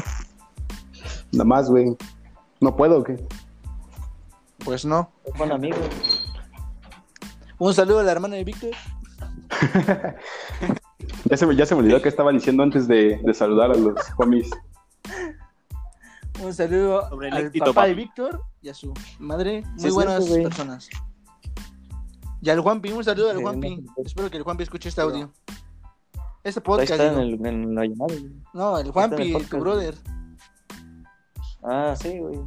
Nada más, güey. ¿No puedo o qué? Pues no. Es buen amigo. Un saludo a la hermana de Víctor. (laughs) Ya se me, ya se me olvidó que estaba diciendo antes de, de saludar a los homies. Un saludo Sobre el al éxito, papá de. Víctor y a su madre. Muy Sí, buenas personas. Y al Juanpi, un saludo al Sí, Juanpi. no. Espero que el Juanpi escuche este audio. Este podcast. está en, digo. el, en la llamada. No, el Juanpi, tu brother. Ah, sí, güey.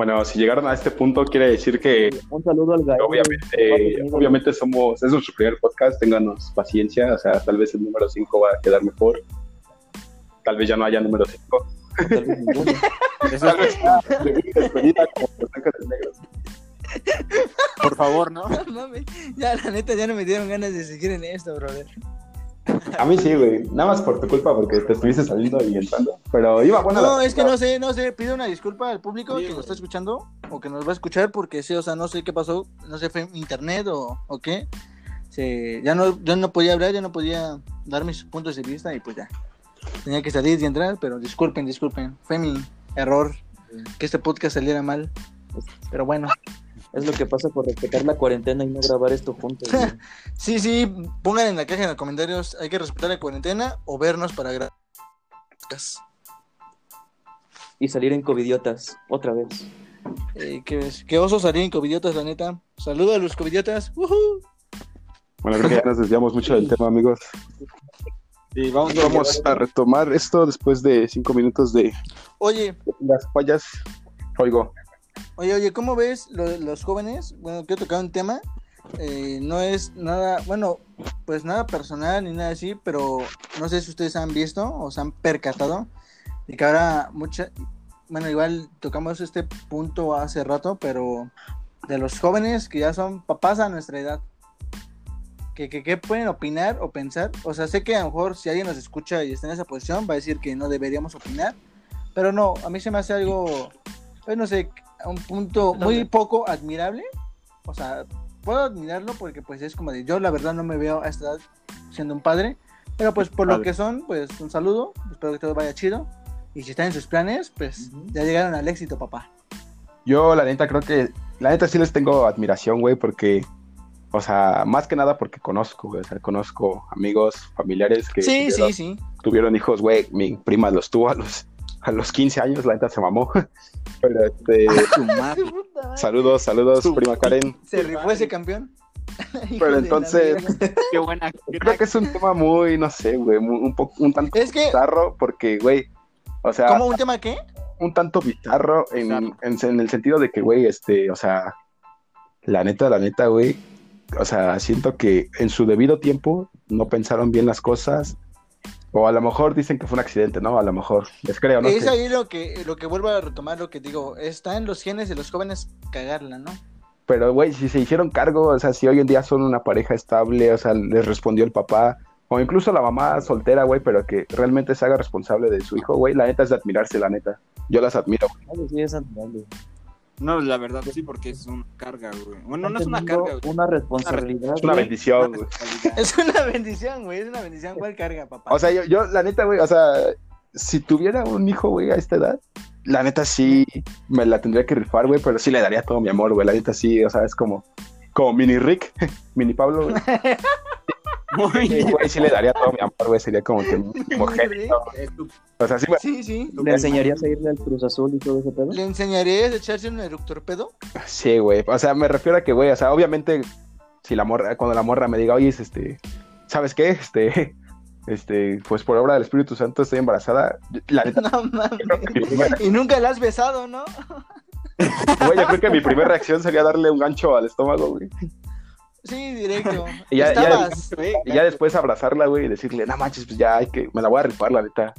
Bueno, si llegaron a este punto, quiere decir que Un saludo al Gael. obviamente, obviamente somos, es nuestro primer podcast, ténganos paciencia, o sea, tal vez el número 5 va a quedar mejor, tal vez ya no haya número 5, Tal vez ninguno. (laughs) (laughs) Tal vez por favor, ¿no? (laughs) No mames, ya la neta ya no me dieron ganas de seguir en esto, brother. A mí sí, güey, nada más por tu culpa porque te estuviste saliendo y entrando, pero iba bueno. No, es que no sé, no sé, pido una disculpa al público Sí, que nos está escuchando o que nos va a escuchar porque sí, o sea, no sé qué pasó, no sé, fue internet o, o qué. Se, ya no, yo no podía hablar, ya no podía dar mis puntos de vista y pues ya. Tenía que salir y entrar, pero disculpen, disculpen. Fue mi error que este podcast saliera mal. Pero bueno, Es lo que pasa por respetar la cuarentena y no grabar esto juntos. güey. (laughs) sí, sí, pongan en la caja de los comentarios, hay que respetar la cuarentena o vernos para grabar. Y salir en covidiotas, otra vez. Eh, qué, qué oso salir en covidiotas, la neta. Saludos a los covidiotas. ¡Woohoo! Bueno, creo que ya nos desviamos mucho del tema, amigos. Sí, vamos, Vamos a retomar esto después de cinco minutos de Oye, las fallas. Oigo, Oye, oye, ¿cómo ves lo- los jóvenes? Bueno, quiero tocar un tema. eh, no es nada, bueno, pues nada personal ni nada así, pero no sé si ustedes han visto o se han percatado de que ahora mucha, bueno, igual tocamos este punto hace rato, pero de los jóvenes que ya son papás a nuestra edad, que, que, que pueden opinar o pensar, o sea, sé que a lo mejor si alguien nos escucha y está en esa posición va a decir que no deberíamos opinar, pero no, a mí se me hace algo, pues no sé, un punto muy poco admirable. O sea, puedo admirarlo porque pues es como de yo la verdad no me veo a esta edad siendo un padre, pero pues por lo que son, pues un saludo, espero que todo vaya chido. Y si están en sus planes, pues ya llegaron al éxito, papá. yo la neta creo que, la neta sí les tengo admiración, güey, porque, o sea, más que nada porque conozco, güey, o sea, conozco amigos, familiares que Sí, tuvieron, sí, sí. tuvieron hijos, güey, mi prima los tuvo a los, a los 15 años, la neta se mamó. (laughs) Pero este, (laughs) (laughs) madre. saludos, saludos, Su- prima Karen. Se rifó ese campeón. Pero entonces-. Qué buena. Creo que es un tema muy, no sé, güey, un poco, un tanto Es que, bizarro, porque, güey, o sea, ¿cómo un tema qué? un tanto bizarro en, en, en el sentido de que, güey, este, o sea, la neta, la neta, güey, o sea, siento que en su debido tiempo no pensaron bien las cosas, o a lo mejor dicen que fue un accidente, ¿no? A lo mejor, les creo, ¿no? es ahí lo que, lo que vuelvo a retomar lo que digo. Está en los genes de los jóvenes cagarla, ¿no? Pero, güey, si se hicieron cargo, o sea, si hoy en día son una pareja estable, o sea, les respondió el papá, o incluso la mamá soltera, güey, pero que realmente se haga responsable de su hijo, güey, la neta es de admirarse, la neta. Yo las admiro. Sí, es admirable. No, la verdad sí, porque es una carga, güey. Bueno, no es una carga, güey. Una responsabilidad. Es una güey. bendición, güey. Es una bendición, güey. Es una bendición. ¿Cuál carga, papá? O sea, yo, yo, la neta, güey, o sea, si tuviera un hijo, güey, a esta edad, la neta sí me la tendría que rifar, güey, pero sí le daría todo mi amor, güey. La neta sí, o sea, es como, como mini Rick, (laughs) mini Pablo, güey. (laughs) Muy Sí, güey, sí le daría todo mi amor, güey. Sería como que genio. (laughs) O sea, sí, güey. sí, sí. ¿Le enseñarías a irle al Cruz Azul y todo ese pedo? ¿Le enseñarías a echarse un eructor pedo? Sí, güey. O sea, me refiero a que, güey, o sea, obviamente, si la morra, cuando la morra me diga, oye, es este, ¿sabes qué? Este, (laughs) este, pues por obra del Espíritu Santo estoy embarazada. La neta, (laughs) No mames. Y nunca la has besado, ¿no? güey, yo creo que mi primera reacción sería darle un gancho al estómago, güey. Sí, directo. (laughs) Y ya- ya-. Y ya después abrazarla, güey, y decirle, no manches, pues ya hay que, me la voy a rifar, la neta.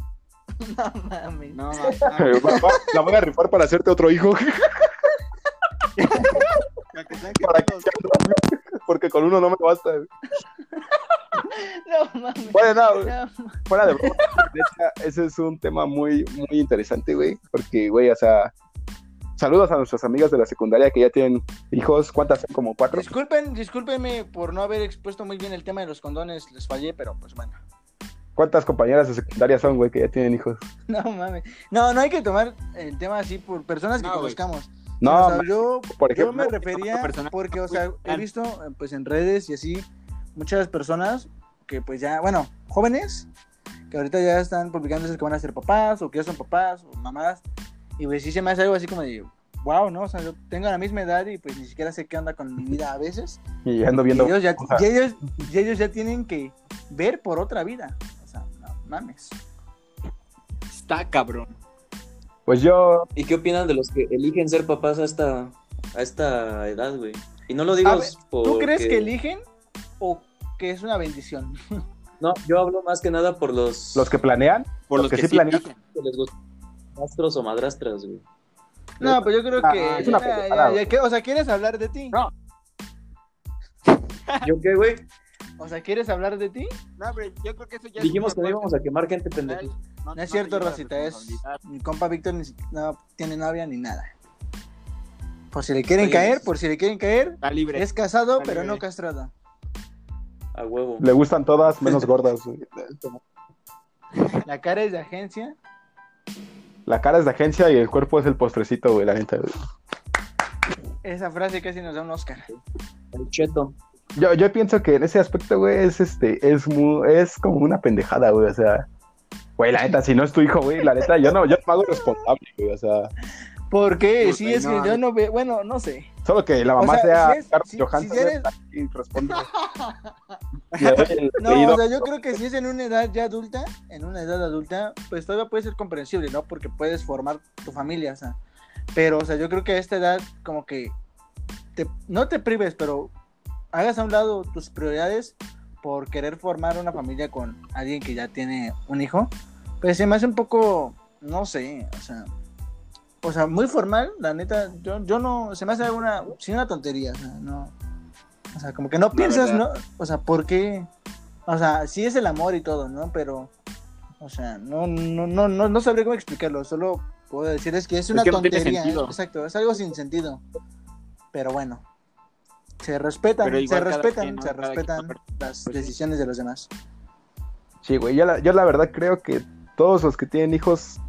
(laughs) No mames. No, (laughs) va- la voy a rifar para hacerte otro hijo. para que para que porque con uno no me basta. güey. No mames. Bueno, no, güey, No, fuera de broma, ese es un tema muy, muy interesante, güey, porque, güey, o sea, saludos a nuestras amigas de la secundaria que ya tienen hijos, ¿cuántas son? ¿Como cuatro? Disculpen, discúlpenme por no haber expuesto muy bien el tema de los condones, les fallé, pero pues bueno. ¿Cuántas compañeras de secundaria son, güey, que ya tienen hijos? (laughs) No mames. No, no hay que tomar el tema así por personas que No, conozcamos. No, O sea, yo, por yo ejemplo, me refería porque, o sea, he visto eh, pues en redes y así muchas personas que pues ya, bueno, jóvenes que ahorita ya están publicando que van a ser papás o que ya son papás o mamás y pues sí se me hace algo así como de, wow, ¿no? O sea, yo tengo la misma edad y pues ni siquiera sé qué onda con mi vida a veces. (laughs) Y ando Y viendo. ellos ya, y ellos, y ellos ya tienen que ver por otra vida. O sea, no mames. Está cabrón. Pues yo, ¿Y qué opinan de los que eligen ser papás a esta, a esta edad, güey? Y no lo digo ver, por. ¿Tú crees que eligen o que es una bendición? (laughs) No, yo hablo más que nada por los, los que planean, Por Los los que que, sí planean. que les maestros o madrastras, güey. No, pues yo creo Ah, que. es una ya, pendejada, ya, ya, güey. que- o sea, ¿quieres hablar de ti? No. (laughs) ¿Yo qué, güey? O sea, ¿quieres hablar de ti? No, pero yo creo que eso ya es Dijimos que no íbamos a quemar gente pendeja. personal. No, No, es no cierto, Rosita. Es. Mi compa Víctor ni no tiene novia ni nada. Por si le quieren Oye, caer, por si le quieren caer. Está libre. Es casado, Está pero libre. no castrado. A huevo. le gustan todas menos gordas. güey. (laughs) La cara es de agencia. La cara es de agencia y el cuerpo es el postrecito, güey, la neta. güey. Esa frase casi nos da un Oscar. El cheto. Yo, yo pienso que en ese aspecto, güey, es este, es muy, es como una pendejada, güey. O sea, güey, la neta, si no es tu hijo, güey, la neta, yo no, yo no me hago responsable, güey. O sea, ¿Por qué? No sí, sé, es que yo no. veo. Bueno, no sé. solo que la mamá O sea, sea si es- Scarlett si- Johansson si eres- (laughs) y responde. No, o sea, yo creo que si es en una edad ya adulta, en una edad adulta, pues todavía puede ser comprensible, ¿no? Porque puedes formar tu familia, o sea. Pero, o sea, yo creo que a esta edad, como que te- no te prives, pero hagas a un lado tus prioridades por querer formar una familia con alguien que ya tiene un hijo, pues se me hace un poco, no sé, o sea, o sea, muy formal, la neta, yo, yo no, se me hace una, sí, una tontería, o sea, no, o sea, como que no piensas, ¿no? O sea, ¿por qué? O sea, sí es el amor y todo, ¿no? Pero, o sea, no, no, no, no, no sabré cómo explicarlo, solo puedo decir es que es una que no tiene tontería, exacto, es algo sin sentido, pero bueno. Se respetan, se respetan, quien, ¿no? se quien respetan las Pues sí. decisiones de los demás. Sí, güey, yo la, yo la verdad creo que todos los que tienen hijos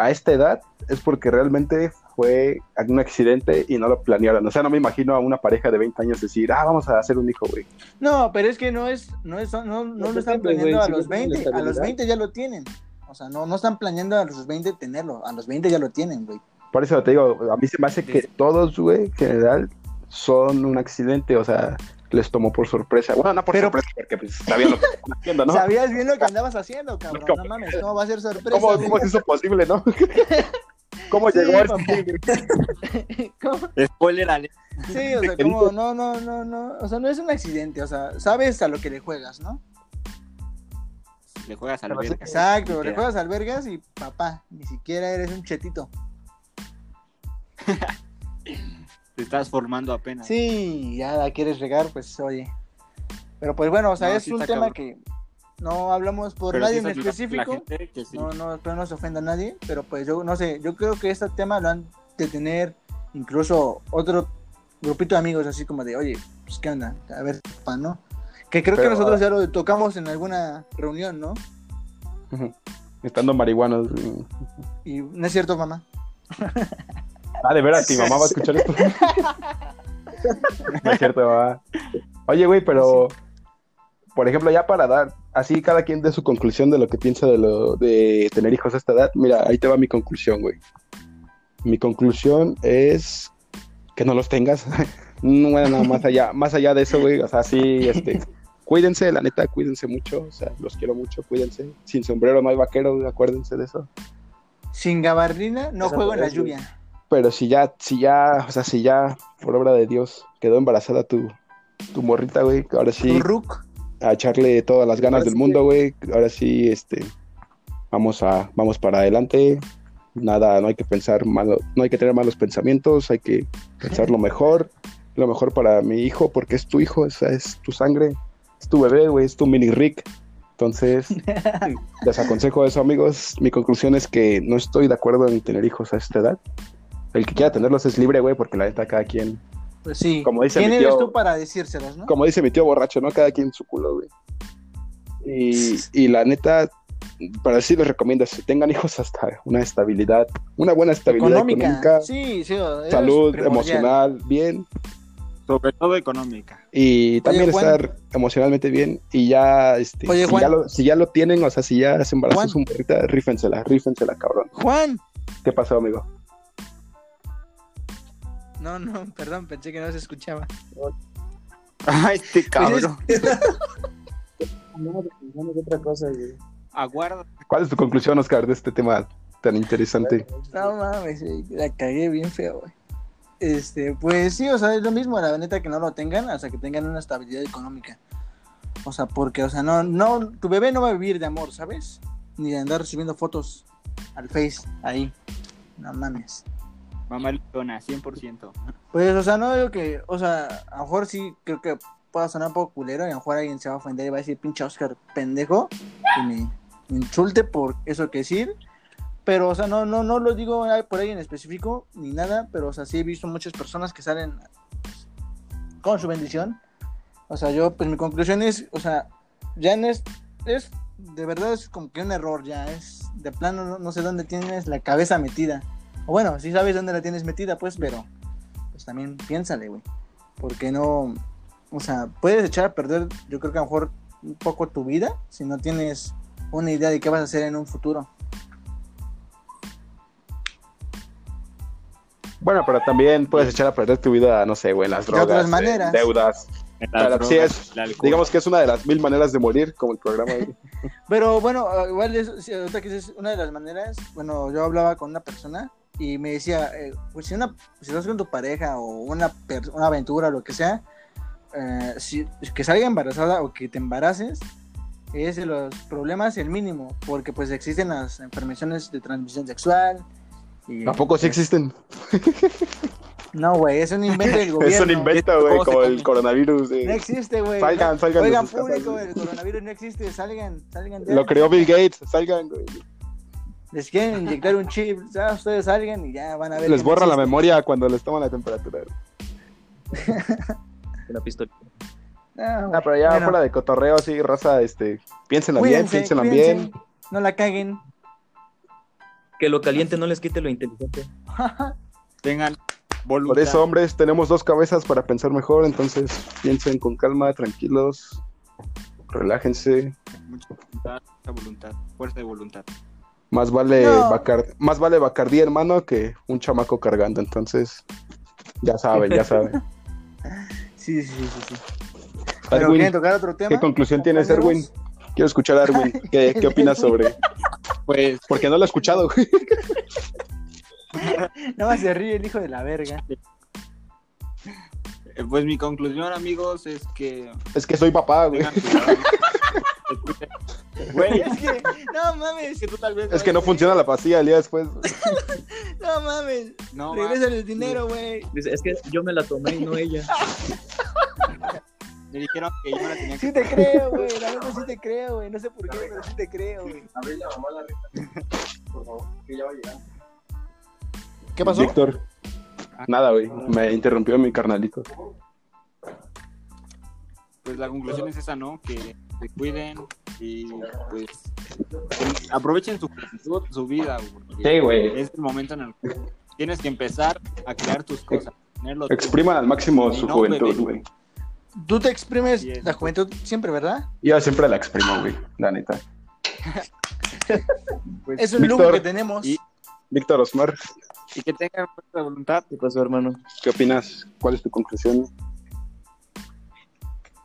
a esta edad es porque realmente fue algún accidente y no lo planearon. O sea, no me imagino a una pareja de 20 años decir, ah, vamos a hacer un hijo, güey. No, pero es que no es, no es, no, no, No lo están planeando güey, a los siendo la 20, a los estabilidad. 20 ya lo tienen. O sea, no, no están planeando a los 20 tenerlo, a los 20 ya lo tienen, güey. Por eso te digo, a mí se me hace que todos, güey, en general, son un accidente, o sea, les tomó por sorpresa. Bueno, no por Pero- sorpresa, porque pues sabían lo que estaban haciendo, ¿no? Sabías bien lo que andabas haciendo, cabrón. ¿Cómo? No mames, ¿cómo va a ser sorpresa? ¿Cómo, cómo es eso posible, no? (laughs) ¿Cómo Sí, llegó este (laughs) ¿Cómo? Spoiler alert. Sí, o sea, como, no, no, no, no, o sea, no es un accidente, o sea, sabes a lo que le juegas, ¿no? Le juegas al Pero sí. verga. Exacto, le juegas al vergas y papá, ni siquiera eres un chetito. (laughs) Te estás formando apenas. Sí, ya la quieres regar, pues oye. Pero pues bueno, o sea, No, es sí un tema cabrón. que no hablamos por Pero nadie sí en es la- la específico. sí. No, no, espero no se ofenda a nadie, pero pues yo no sé, yo creo que este tema lo han de tener incluso otro grupito de amigos así como de, oye, pues qué onda, a ver, pa, ¿no? Que creo Pero, que nosotros ya lo tocamos en alguna reunión, ¿no? Estando marihuanos. Y no es cierto, mamá. (laughs) Ah, de veras, mi mamá va a escuchar esto. no es cierto, mamá. Oye, güey, pero, por ejemplo, ya para dar, así cada quien dé su conclusión de lo que piensa de lo de tener hijos a esta edad. Mira, ahí te va mi conclusión, güey. Mi conclusión es que no los tengas. No, (laughs) bueno, no, más allá, más allá de eso, güey, o sea, sí, este, cuídense, la neta, cuídense mucho, o sea, los quiero mucho, cuídense. Sin sombrero no hay vaquero, acuérdense de eso. Sin gabardina no juego en la lluvia. Pero si ya, si ya, o sea, si ya, por obra de Dios, quedó embarazada tu, tu morrita, güey, ahora sí, Rook. a echarle todas las ganas Ahora del sí. mundo, güey, ahora sí, este, vamos a, vamos para adelante, nada, no hay que pensar malo, no hay que tener malos pensamientos, hay que pensar lo mejor, lo mejor para mi hijo, porque es tu hijo, esa es tu sangre, es tu bebé, güey, es tu mini Rick, entonces, (laughs) les aconsejo eso, amigos, mi conclusión es que no estoy de acuerdo en tener hijos a esta edad, el que quiera tenerlos es libre, güey, porque la neta cada quien Pues sí. Como dice ¿Quién mi eres tío- tú para decírselos, no? como dice mi tío borracho, ¿no? Cada quien su culo, güey. Y, y la neta, para sí les recomiendo, si tengan hijos hasta una estabilidad, una buena estabilidad Económica. económica, Sí, sí. salud primordial. emocional bien Sobre todo económica. y también estar emocionalmente bien y ya, este, Oye, si, Juan. ya lo, si ya lo tienen, o sea, si ya se embarazó su morrita, rífensela, rífensela, cabrón. Juan, ¿Qué pasó, amigo? No, no, (laughs) perdón, pensé que no se escuchaba. Ay, este Pues cabrón. (laughs) Otra cosa, güey. Aguarda. ¿Cuál es tu conclusión, Oscar, de este tema tan interesante? No mames, la cagué bien feo, güey. Este, pues sí, o sea, es lo mismo, la neta que no lo tengan hasta que tengan una estabilidad económica. O sea, porque, o sea, no, no, tu bebé no va a vivir de amor, ¿sabes? Ni de andar subiendo fotos al Face ahí. No mames. Mamá Leona, 100%. Pues, o sea, no digo que, o sea, a lo mejor sí creo que pueda sonar un poco culero y a lo mejor alguien se va a ofender y va a decir, pinche Oscar, pendejo, y me, insulte por eso que decir. Pero, o sea, no, no, no lo digo por ahí en específico ni nada, pero, o sea, sí he visto muchas personas que salen con su bendición. O sea, yo, pues mi conclusión es, o sea, ya no es, es, de verdad es como que un error ya, es de plano, no, no sé dónde tienes la cabeza metida. O bueno, sí sabes dónde la tienes metida, pues, pero pues también piénsale, güey. Porque no, o sea, puedes echar a perder, yo creo que a lo mejor un poco tu vida si no tienes una idea de qué vas a hacer en un futuro. Bueno, pero también puedes echar a perder tu vida, no sé, güey, en las De drogas, otras en maneras. deudas. En las sí drogas, es, el alcohol. digamos que es una de las mil maneras de morir, como el programa. güey. (laughs) Pero bueno, ah, igual es, sí, ahorita que es una de las maneras, bueno, yo hablaba con una persona y me decía, eh, pues si, una, si estás con tu pareja o una, una aventura o lo que sea, eh, si, que salga embarazada o que te embaraces, es de los problemas el mínimo, porque pues existen las enfermedades de transmisión sexual. Y, Tampoco sí existen. No, güey, es un invento del gobierno. (laughs) Es un invento, güey, ¿Cómo se como el coronavirus. eh. No existe, güey. Salgan, salgan Oigan, público, el coronavirus no existe, salgan, salgan. de Lo creó Bill Gates, salgan, güey. Les quieren inyectar un chip, ya ustedes salgan y ya van a ver. Les no borra la memoria cuando les toman la temperatura. (laughs) Una pistola. Ah. Ah, pero ya Bueno, fuera de cotorreo, sí, raza, este, piénsenla bien, piénsenla cuídense, bien. No la caguen. Que lo caliente no les quite lo inteligente. (laughs) Tengan voluntad. Por eso, hombres, tenemos dos cabezas para pensar mejor, entonces piensen con calma, tranquilos, relájense. Mucha voluntad, mucha voluntad, fuerza de voluntad. Más vale, No. Bacar- más vale Bacardí, hermano, que un chamaco cargando, entonces, ya saben, ya saben. (laughs) Sí, sí, sí, sí. sí. Pero Erwin, ¿quieren tocar otro tema? ¿qué conclusión tienes, Erwin? Quiero escuchar a Erwin. (laughs) ¿Qué, qué opinas sobre? Pues, Porque no lo he escuchado, güey. (laughs) Nada más se ríe el hijo de la verga. eh, pues mi conclusión, amigos, es que Es que soy papá, güey. Güey, Es que, no es mames, que tú tal vez Es que no funciona la pastilla el día después. (laughs) no mames. No, Regresa el dinero, güey. Dice, es que yo me la tomé y no ella. (laughs) me dijeron que yo me la tenía que Sí te creo, güey. La verdad sí te creo, güey. No sé por qué, pero sí te creo, güey. ¿Qué pasó? Víctor. Nada, güey. Me interrumpió mi carnalito. pues la conclusión es esa, ¿no? Que se cuiden y pues aprovechen su juventud, su vida, güey. Sí, güey. Es el momento en el que tienes que empezar a crear tus cosas. Expriman al máximo su No, juventud, bebé. güey. Tú te exprimes la juventud siempre, ¿verdad? Yo siempre la exprimo, güey. La neta. Pues, (laughs) Es un Víctor. lujo que tenemos. Y- Víctor Osmar, y que tengan fuerza voluntad. ¿Qué pasó, hermano? ¿qué opinas? ¿Cuál es tu conclusión?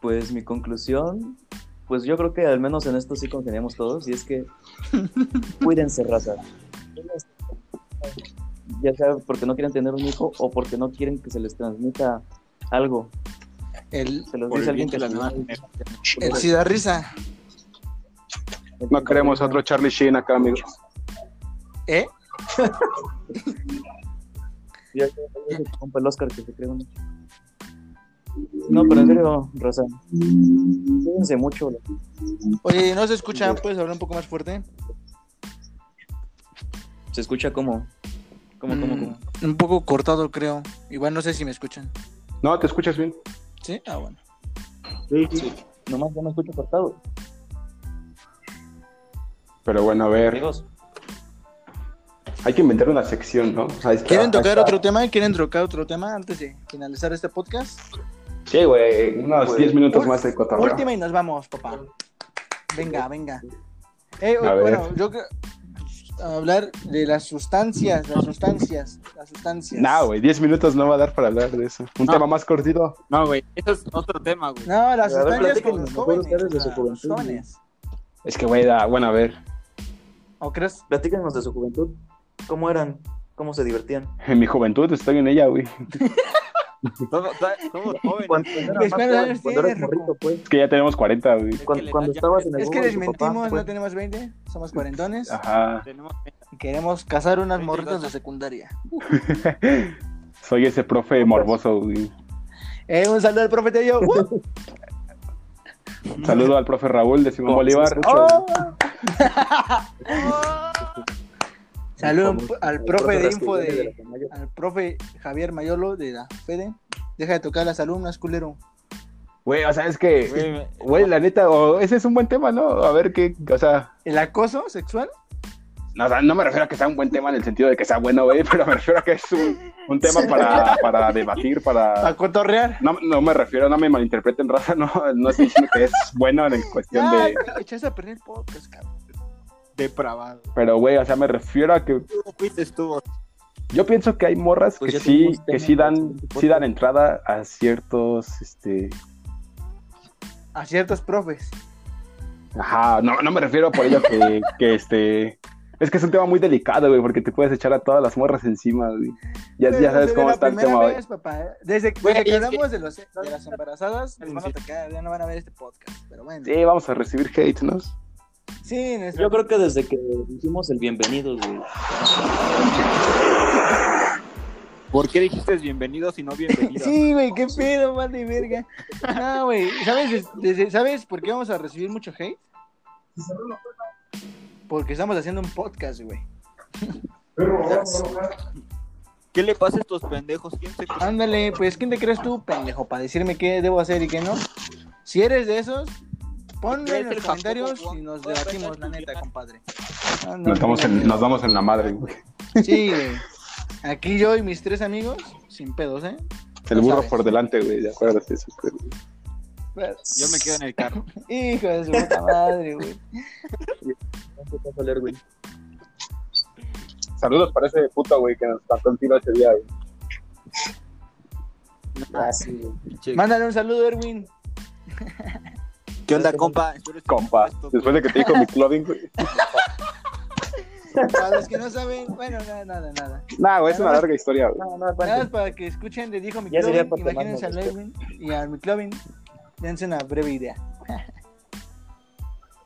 Pues mi conclusión, pues yo creo que al menos en esto sí congeniamos todos, y es que (laughs) cuídense, raza. Ya sea porque no quieren tener un hijo o porque no quieren que se les transmita algo. El, Se los dice alguien que llama- generaciones. el Sida Risa. No queremos otro Charlie Sheen acá, amigos. ¿Eh? (laughs) Ya, ya, ya, ya, compa el Oscar que se cree. No, pero en serio, Rosa. Cuídense mucho. Oye, ¿no se escucha? ¿Puedes hablar un poco más fuerte? Se escucha como. Como, como, Mm, como. Un poco cortado, creo. Igual no sé si me escuchan. No, te escuchas bien. ¿Sí? Ah, bueno. Sí, sí. Nomás ya me escucho cortado. Pero bueno, a ver. Amigos, Hay que inventar una sección, ¿no? O sea, está- ¿Quieren tocar está- otro tema? ¿Quieren tocar otro tema antes de finalizar este podcast? Sí, güey. Unos 10 minutos Ul- más de cotorreo. Última y nos vamos, papá. Venga, venga. Eh, A ver. bueno, yo a hablar de las sustancias, las sustancias, las sustancias. No, güey, 10 minutos no va a dar para hablar de eso. Un No. tema más cortito. No, güey, eso es otro tema, güey. No, las sustancias con los jóvenes. de su los jóvenes. Es que, güey, da- bueno, a ver. ¿O crees? Platícanos de su juventud. ¿Cómo eran? ¿Cómo se divertían? En mi juventud estoy en ella, güey. (laughs) Somos, somos jóvenes. Cuando, eras ¿Cuántos más años joven, cuando Ruco? morrito, pues. Es que ya tenemos 40, güey. Es que Cuando, estabas en el Es que les tu papá, mentimos, pues. no tenemos 20, somos cuarentones Ajá. Queremos cazar unas morritas de secundaria. (laughs) Soy ese profe morboso, güey. Eh, un saludo al profe Tello. (laughs) ¡Uh! Saludo al profe Raúl de Simón Oh, Bolívar. (laughs) se escucha, ¡Oh! güey. Saludo Famoso. al profe de info de, al profe Javier Mayolo de la FEDE. Deja de tocar a las alumnas, culero. Güey, o sea, es que, Güey, la neta, o ese es un buen tema, ¿no? A ver qué, o sea, ¿El acoso sexual? no, o sea, no me refiero a que sea un buen tema en el sentido de que sea bueno, güey, (laughs) pero me refiero a que es un, un tema para, para debatir, Para para... cotorrear. No, no me refiero, no me malinterpreten, raza, (laughs) no, no estoy diciendo que es bueno en cuestión Ya, de... echaste a perder el podcast, cabrón. Depravado. Pero, güey, o sea, me refiero a que yo pienso que hay morras Pues que sí, que sí dan, sí dan entrada a ciertos, este... A ciertos profes. Ajá, no, no me refiero por ello que, (laughs) que este... Es que es un tema muy delicado, güey, porque te puedes echar a todas las morras encima, güey. Ya, ya sabes desde cómo está el tema, güey. vez, papá, ¿eh? Desde, Güey, desde que hablamos de, los, de las embarazadas, les van a atacar, ya no van a ver este podcast. Pero bueno. Sí, vamos a recibir hate, ¿no? Sí, Yo creo que desde que hicimos el bienvenido, güey. ¿Por qué dijiste bienvenidos y no bienvenidos? (laughs) Sí, güey, qué pedo, vale, verga. No, güey, ¿sabes, desde- ¿sabes por qué vamos a recibir mucho hate? Porque estamos haciendo un podcast, güey. ¿Qué le pasa a estos pendejos? ¿Quién se cree? Ándale, pues, ¿quién te crees tú, pendejo, para decirme qué debo hacer y qué no? Si eres de esos, ponlo ¿Crees en los el comentarios y nos debatimos, la neta, compadre. Nos damos en, nos damos en la madre, güey. Sí, güey. Aquí yo y mis tres amigos, sin pedos, ¿eh? El burro sabes. por delante, güey, de acuerdo eso. güey. Yo me quedo en el carro. (laughs) Hijo de su puta madre, güey. Güey. Saludos para ese puto, güey, que nos faltó un tiro ese día, güey. Ah, sí, güey. Mándale un saludo, Erwin. ¿Qué onda, compa? Compa, después de que te dijo (laughs) mi clubbing, güey. Para los que no saben, bueno, nada, nada, nada. Nah, güey, es una larga historia, güey. No, no, Nada más para que escuchen de Dijo Ya sería McLovin, para imagínense al tomarnos Erwin y al McLovin. Dense una breve idea. (laughs)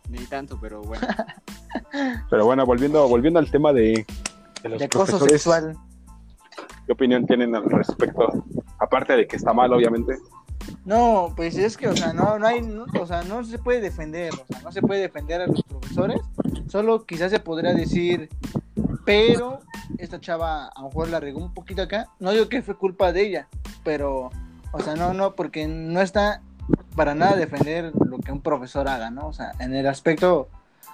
Ni tanto, pero bueno. (laughs) Pero bueno, volviendo, volviendo al tema de, de los De acoso profesores, sexual. ¿qué opinión tienen al respecto? Aparte de que está mal, obviamente. No, pues es que, o sea, no, no hay, no, o sea, no se puede defender, o sea, no se puede defender a los profesores, solo quizás se podría decir, pero esta chava a lo mejor la regó un poquito acá, no digo que fue culpa de ella, pero, o sea, no, no, porque no está para nada defender lo que un profesor haga, ¿no? O sea, en el aspecto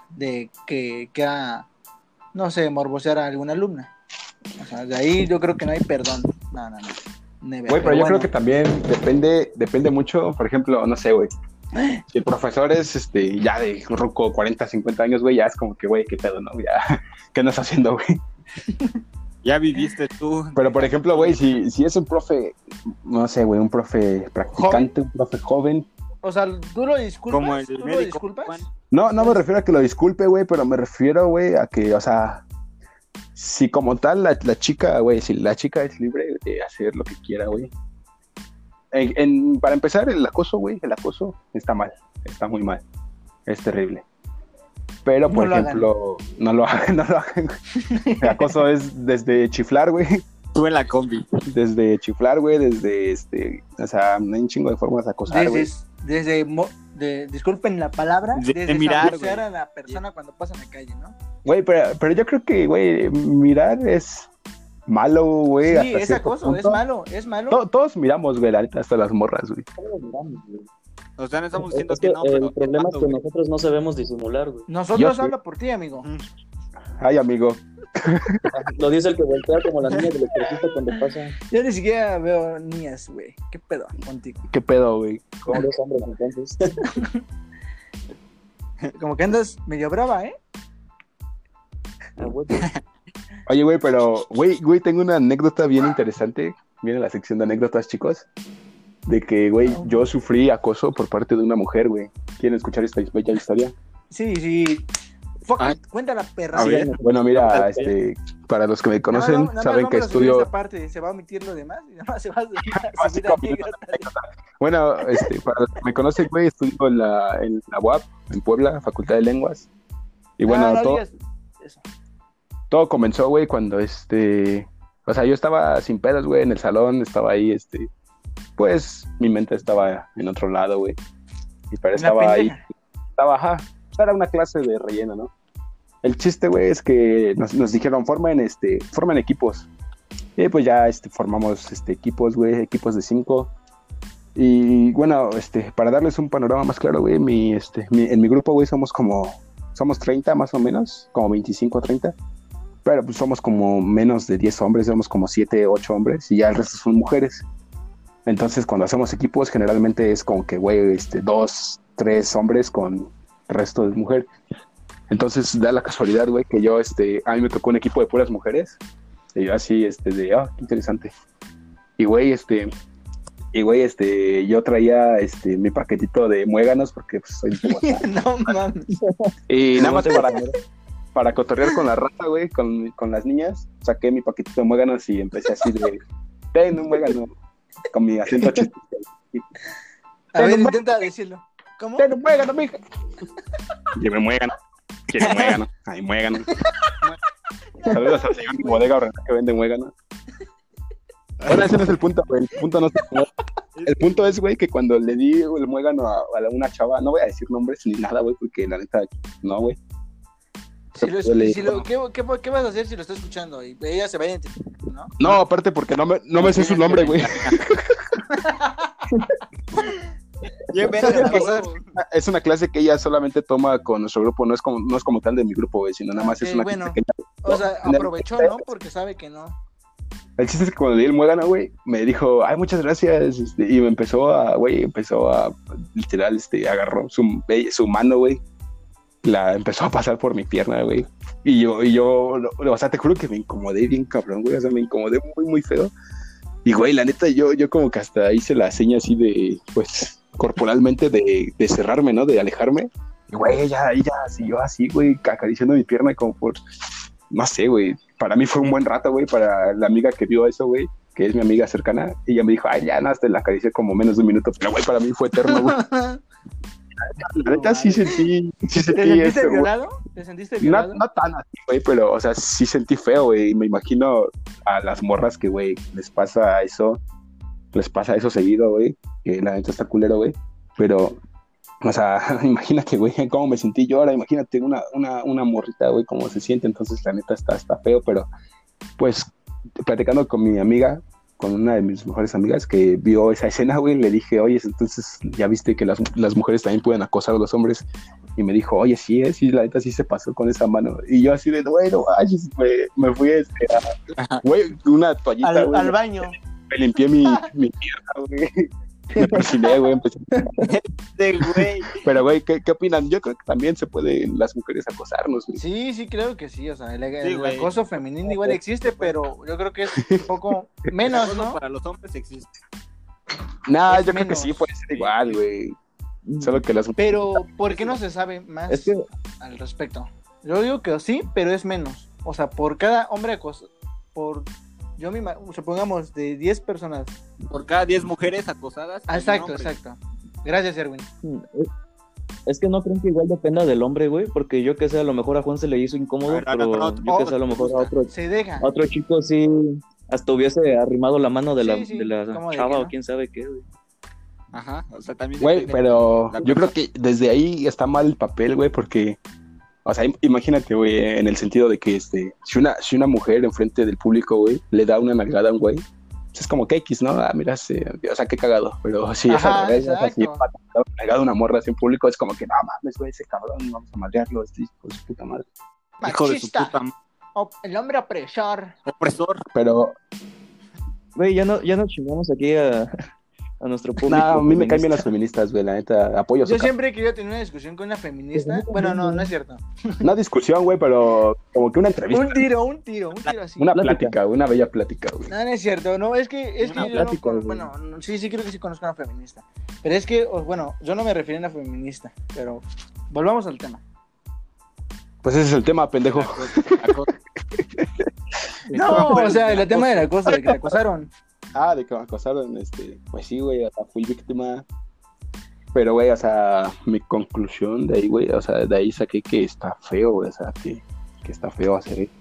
de que quiera, no sé, morbosear a alguna alumna. O sea, de ahí yo creo que no hay perdón. No, no, no. Never. Güey, pero yo bueno. creo que también depende, depende mucho, por ejemplo, no sé, güey. (gasps) Si el profesor es este, ya de ruco 40, 50 años, güey, ya es como que, güey, qué pedo, ¿no? Ya, (laughs) ¿qué andas haciendo, güey? (laughs) Ya viviste tú. Pero, por ejemplo, güey, si, si es un profe, no sé, güey, un profe practicante, un profe joven. O sea, ¿tú lo disculpas? Como el ¿Tú lo médico. disculpas? Juan. No, no me refiero a que lo disculpe, güey, pero me refiero, güey, a que, o sea, si como tal la, la chica, güey, si la chica es libre de hacer lo que quiera, güey. En- en- para empezar, el acoso, güey, el acoso está mal, está muy mal, es terrible. Pero, por No lo hagan. ejemplo, no lo (laughs) hagan, no lo hagan. güey. El acoso es desde chiflar, güey, Tú en la combi. desde chiflar, güey, desde, este, o sea, hay un chingo de formas de acosar, güey. Desde, desde mo- de, disculpen la palabra, De- desde de mirar, güey. a la persona cuando pasa en la calle, ¿no? Güey, pero, pero yo creo que, güey, mirar es malo, güey. Sí, hasta es cierto acoso, es punto. malo, es malo. To- todos miramos, güey, la neta, hasta las morras, güey. Todos miramos, güey. O sea, no estamos Es diciendo que que no, el pero. problema es que güey. nosotros no sabemos disimular, güey. Nosotros Yo sí. habla por ti, amigo. Ay, amigo. (laughs) Lo dice el que voltea como la niña del electricista cuando pasa Yo ni siquiera veo niñas, güey. ¿Qué pedo contigo? ¿Qué pedo, güey? como los hombres entonces. (laughs) Como que andas medio brava, ¿eh? (laughs) Ah, güey. Oye, güey, pero, güey, güey, tengo una anécdota bien interesante. Viene la sección de anécdotas, chicos. De que, güey, yo sufrí acoso por parte de una mujer, güey. ¿Quieren escuchar esta bella historia? Sí, sí. Fuck Ah. it, cuenta la perra. Bueno, mira, este, para los que me conocen, No, no, saben que estudio. esa parte, se va a omitir lo demás y (laughs) nada más se va a subir, a subir Básicamente, anécdotas. Bueno, este, para los que me conocen, güey, estudio en la, en la UAP, en Puebla, Facultad de Lenguas. Y bueno, No, no todo, todo comenzó, güey, cuando este. O sea, yo estaba sin pedos, güey, en el salón, estaba ahí, este. Pues mi mente estaba en otro lado, güey. Y pero Una estaba ahí. Estaba, ajá. Era una clase de relleno, ¿no? El chiste, güey, es que nos, nos dijeron, formen, este, formen equipos. Y pues ya este, formamos este, equipos, güey, equipos de cinco. Y bueno, este, para darles un panorama más claro, güey, mi, este, mi- en mi grupo, güey, somos como, somos 30 más o menos, como 25 30. Pero pues somos como menos de 10 hombres, somos como 7, 8 hombres y ya el resto son mujeres. Entonces cuando hacemos equipos generalmente es como que, güey, este, dos, tres hombres con resto de mujer. Entonces da la casualidad, güey, que yo, este, a mí me tocó un equipo de puras mujeres. Y yo así, este, de, ah, qué interesante. Y, güey, este, y, güey, este, yo traía, este, mi paquetito de muéganos porque, pues, soy un (laughs) poco acá. no mames. Y nada más para, (laughs) para cotorrear con la raza, güey, con, con las niñas, saqué mi paquetito de muéganos y empecé así de, ten un muégano, con mi acento (laughs) chistoso. A ver, intenta decirlo. ¿Cómo? Ten un muégano, mija. Lleve muégano. Quiere muégano. Ay, muégano. Saludos al señor de bodega Horrenda que vende muégano. Bueno, ese no es el punto, güey. El punto no es el punto es, güey, que cuando le di el muégano a, a una chava, no voy a decir nombres ni nada, güey, porque la neta, no, güey. Si lo- si lo- ¿qué, qué, qué vas a hacer si lo está escuchando? Y ella se va a identificar, ¿no? No, aparte porque no me, no me sé su nombre, güey. (laughs) (laughs) Es una clase que ella solamente toma con nuestro grupo, no es como, no es como tal de mi grupo, güey, sino nada más es una bueno. clase que O sea, aprovechó, ¿no? Porque sabe que no. El chiste es que cuando di el muégano, güey, me dijo, ay, muchas gracias, este, y me empezó a, güey, empezó a, literal, este, agarró su, su mano, güey, la empezó a pasar por mi pierna, güey, y yo, y yo, lo- o sea, te juro que me incomodé bien cabrón, güey, o sea, me incomodé muy, muy feo, y, güey, la neta, yo, yo como que hasta hice la seña así de, pues, corporalmente de, de cerrarme, ¿no?, de alejarme, y, güey, ella, ella siguió así, güey, acariciando mi pierna como por, no sé, güey, para mí fue un buen rato, güey, para la amiga que vio eso, güey, que es mi amiga cercana, y ella me dijo, ay, ya, nada, te la acaricié como menos de un minuto, pero, güey, para mí fue eterno, güey. (laughs) La neta sí sentí, sí ¿Te sentí sentiste eso, violado? ¿Te sentiste No, violado? no tan así, güey, pero, o sea, sí sentí feo, güey, y me imagino a las morras que, güey, les pasa eso, les pasa eso seguido, güey, que la neta está culero, güey, pero, o sea, (laughs) imagínate, güey, cómo me sentí yo ahora, imagínate una, una, una morrita, güey, cómo se siente, entonces la neta está, está feo, pero, pues, platicando con mi amiga, con una de mis mejores amigas que vio esa escena, güey, le dije, oye, entonces ya viste que las, las mujeres también pueden acosar a los hombres, y me dijo, oye, sí, eh, sí, la neta sí se pasó con esa mano. Y yo así de, bueno, manches, me, me fui este, a, güey, una toallita, Al, güey, al baño. Me limpié mi, mi pierna, güey. (laughs) Me persiné, güey, empecé. De güey. Pero, güey, ¿qué, ¿qué opinan? Yo creo que también se pueden las mujeres acosarnos, güey. Sí, sí, creo que sí. O sea, el, el Sí, güey. acoso femenino igual existe, pero yo creo que es un poco (laughs) menos, ¿no? Para los hombres existe. Nah, Es yo creo que sí puede ser igual, güey. Solo que las Pero, ¿por qué no se sabe más Es que, al respecto? Yo digo que sí, pero es menos. O sea, por cada hombre acoso, por, yo me supongamos, de 10 personas. Por cada 10 mujeres acosadas. un Exacto, exacto. Gracias, Erwin. es que no creo que igual dependa del hombre, güey, porque yo que sé, a lo mejor a Juan se le hizo incómodo, ver, pero no, no, yo que sé, a lo mejor a otro, Se deja. a otro chico sí hasta hubiese arrimado la mano de la, Sí, de la ¿cómo de chava que o no? quién sabe qué, güey. Ajá. O sea, también. Güey, pero yo creo que desde ahí está mal el papel, güey, porque, o sea, im- imagínate, güey, en el sentido de que, este, si una, si una mujer enfrente del público, güey, le da una nalgada a un güey, pues es como que X, ¿no? Ah, mira, sí, o sea, qué cagado, pero (laughs) si es Ajá, al revés, nalgada a una morra así en público, es como que, no mames, güey, ese cabrón, vamos a madrearlo, este hijo de su puta madre. Hijo de su puta m- O- el hombre opresor. opresor. Pero, Güey, ya no, ya nos chingamos aquí a, a nuestro (laughs) público. No, a mí me caen bien feminista. las feministas, güey, la neta, apoyo Yo siempre he querido tener una discusión con una feminista. Bueno, no, no es cierto. Una discusión, güey, pero como que una entrevista. Un tiro, un tiro, un tiro así. Una Plática. una bella plática, güey. No, no es cierto, no, es que, es que Una yo plática, no, güey. bueno, no, sí, sí creo que sí conozco a una feminista, pero es que, bueno, yo no me refiero a una feminista, pero volvamos al tema. Pues ese es el tema, pendejo. (laughs) No, o sea, el tema del acoso, de que te acosaron. Ah, de que me acosaron, este, pues sí, güey, o sea, fui víctima. Pero, güey, o sea, mi conclusión de ahí, güey, o sea, de ahí saqué que está feo, güey, o sea, que, que está feo hacer eso.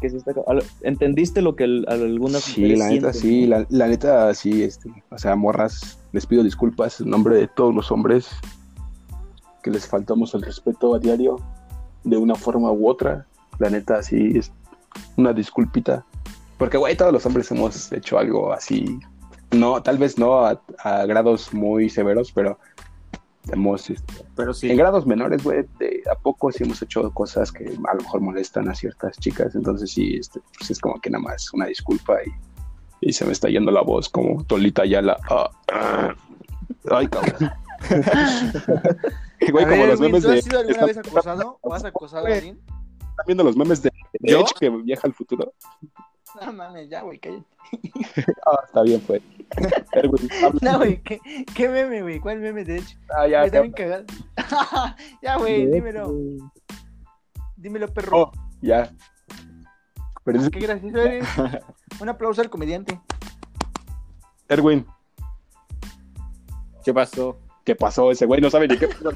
Que sí está ca- al- ¿Entendiste lo que el- algunas Sí, la neta, sí, la, la neta, sí, este, o sea, morras, les pido disculpas en nombre de todos los hombres que les faltamos el respeto a diario de una forma u otra. La neta, sí, es una disculpita. Porque, güey, todos los hombres hemos hecho algo así, no, tal vez no a, a grados muy severos, pero hemos, este, Pero sí. en grados menores, güey, de a poco sí hemos hecho cosas que a lo mejor molestan a ciertas chicas, entonces sí, este, pues es como que nada más una disculpa y, y se me está yendo la voz como Tolita Yala. Ah, ah. Ay, cabrón. (laughs) Güey, A como ver, los memes ¿tú has de... sido alguna están- vez acosado o has acosado a alguien? ¿Están viendo los memes de, de. Edge que viaja al futuro? (laughs) No mames, ya, güey, cállate. (laughs) Ah, está bien, pues. Erwin, habla. No, güey, ¿qué, qué meme, güey? ¿Cuál meme de hecho? Ah, ya, ya. bien cagado. (laughs) ya, güey, dímelo. Dímelo, perro. Oh, ya. Pero es Qué gracioso eres. Un aplauso al comediante. Erwin, ¿Qué pasó? ¿qué pasó? Ese güey no sabe ni qué pasó.